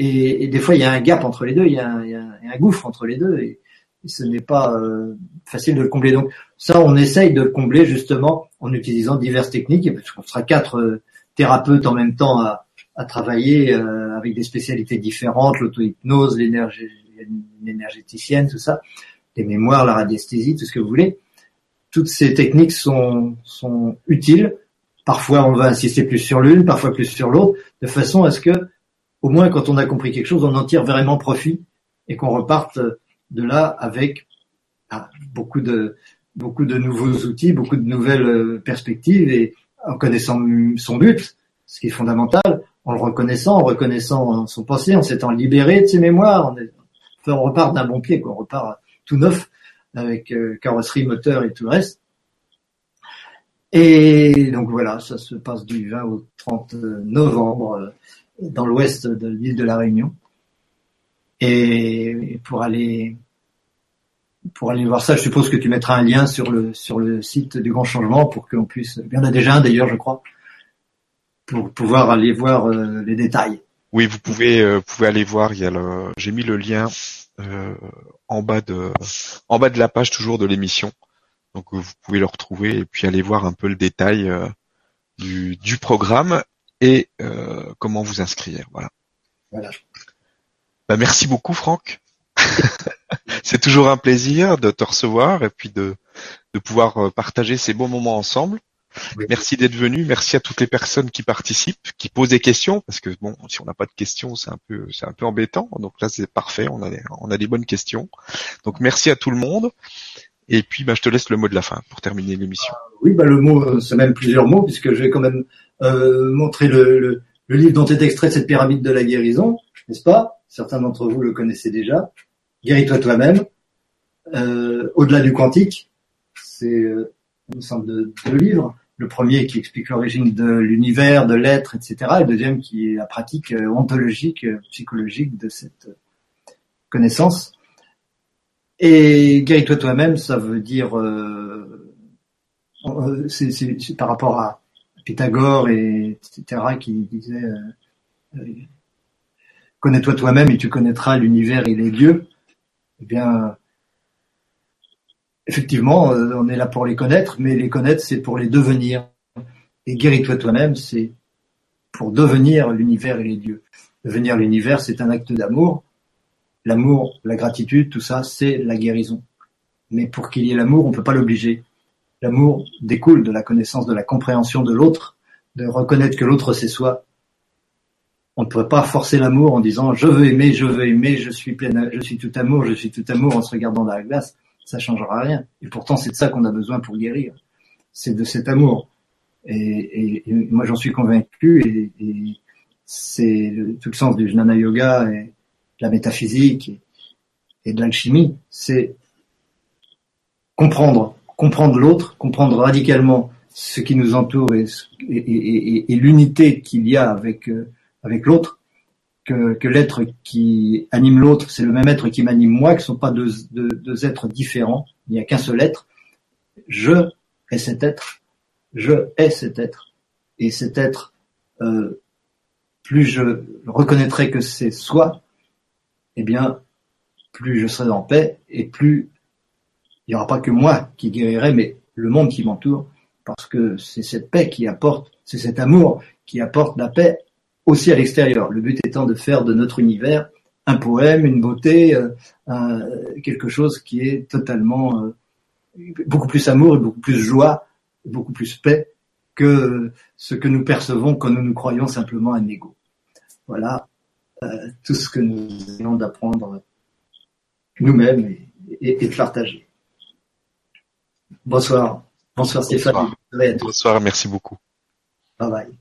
Et, des fois, il y a un gap entre les deux, il y a un, gouffre entre les deux, et, ce n'est pas euh, facile de le combler. Donc ça, on essaye de le combler justement en utilisant diverses techniques, et parce qu'on sera quatre euh, thérapeutes en même temps à, travailler euh, avec des spécialités différentes, l'auto-hypnose, l'énergéticienne, tout ça, les mémoires, la radiesthésie, tout ce que vous voulez. Toutes ces techniques sont, sont utiles Parfois, on va insister plus sur l'une, parfois plus sur l'autre, de façon à ce que, au moins, quand on a compris quelque chose, on en tire vraiment profit et qu'on reparte de là avec ah, beaucoup de beaucoup de nouveaux outils, beaucoup de nouvelles euh, perspectives et en connaissant son but, ce qui est fondamental, en le reconnaissant, en reconnaissant son passé, en s'étant libéré de ses mémoires, on, on repart d'un bon pied, quoi. on repart tout neuf avec euh, carrosserie, moteur et tout le reste. Et donc voilà, ça se passe du 20 au 30 novembre euh, dans l'ouest de l'île de la Réunion. Et pour aller pour aller voir ça, je suppose que tu mettras un lien sur le sur le site du Grand Changement pour qu'on puisse. Il y en a déjà un d'ailleurs, je crois, pour pouvoir aller voir euh, les détails. Oui, vous pouvez euh, pouvez aller voir. Il y a le, j'ai mis le lien en bas de en bas de la page toujours de l'émission. Donc vous pouvez le retrouver et puis aller voir un peu le détail euh, du, programme et euh, comment vous inscrire. Voilà. voilà. Bah, merci beaucoup Franck. [laughs] C'est toujours un plaisir de te recevoir et puis de, de pouvoir euh, partager ces bons moments ensemble. Merci d'être venu. Merci à toutes les personnes qui participent, qui posent des questions, parce que bon, si on n'a pas de questions, c'est un peu, c'est un peu embêtant. Donc là, c'est parfait. On a, on a des bonnes questions. Donc merci à tout le monde. Et puis, bah, je te laisse le mot de la fin pour terminer l'émission. oui, bah, le mot, euh, c'est même plusieurs mots, puisque je vais quand même euh, montrer le, le, le, livre dont est extrait cette pyramide de la guérison, n'est-ce pas? Certains d'entre vous le connaissez déjà. Guéris-toi toi-même. Euh, Au-delà du quantique, c'est, euh, il me semble, de deux livres. Le premier qui explique l'origine de l'univers, de l'être, etc. Et le deuxième qui est la pratique euh, ontologique, euh, psychologique de cette connaissance. Et guéris-toi toi-même, ça veut dire, euh, c'est par rapport à Pythagore et etc. qui disait euh, euh, connais-toi toi-même et tu connaîtras l'univers et les dieux. Eh bien, effectivement, euh, on est là pour les connaître, mais les connaître, c'est pour les devenir. Et guéris-toi toi-même, c'est pour devenir l'univers et les dieux. Devenir l'univers, c'est un acte d'amour. L'amour, la gratitude, tout ça, c'est la guérison. Mais pour qu'il y ait l'amour, on peut pas l'obliger. L'amour découle de la connaissance, de la compréhension de l'autre, de reconnaître que l'autre c'est soi. On ne pourrait pas forcer l'amour en disant je veux aimer, je veux aimer, je suis plein, je suis tout amour, je suis tout amour en se regardant dans la glace. Ça changera rien. Et pourtant c'est de ça qu'on a besoin pour guérir. C'est de cet amour. Et, moi j'en suis convaincu et, c'est tout le sens du jnana yoga et de la métaphysique et, et de l'alchimie, c'est comprendre, comprendre l'autre, comprendre radicalement ce qui nous entoure et, l'unité qu'il y a avec euh, avec l'autre, que, l'être qui anime l'autre, c'est le même être qui m'anime moi, que ce ne sont pas deux, deux, deux êtres différents, il n'y a qu'un seul être. Je est cet être, je est cet être, et cet être, euh, plus je reconnaîtrai que c'est soi, eh bien, plus je serai en paix, et plus il n'y aura pas que moi qui guérirai, mais le monde qui m'entoure, parce que c'est cette paix qui apporte, c'est cet amour qui apporte la paix aussi à l'extérieur. Le but étant de faire de notre univers un poème, une beauté, euh, quelque chose qui est totalement euh, beaucoup plus amour et beaucoup plus joie, beaucoup plus paix que ce que nous percevons quand nous nous croyons simplement un ego. Voilà euh, tout ce que nous avons d'apprendre nous-mêmes et de partager. Bonsoir. Bonsoir Stéphane. Bonsoir. Merci beaucoup. Bye bye.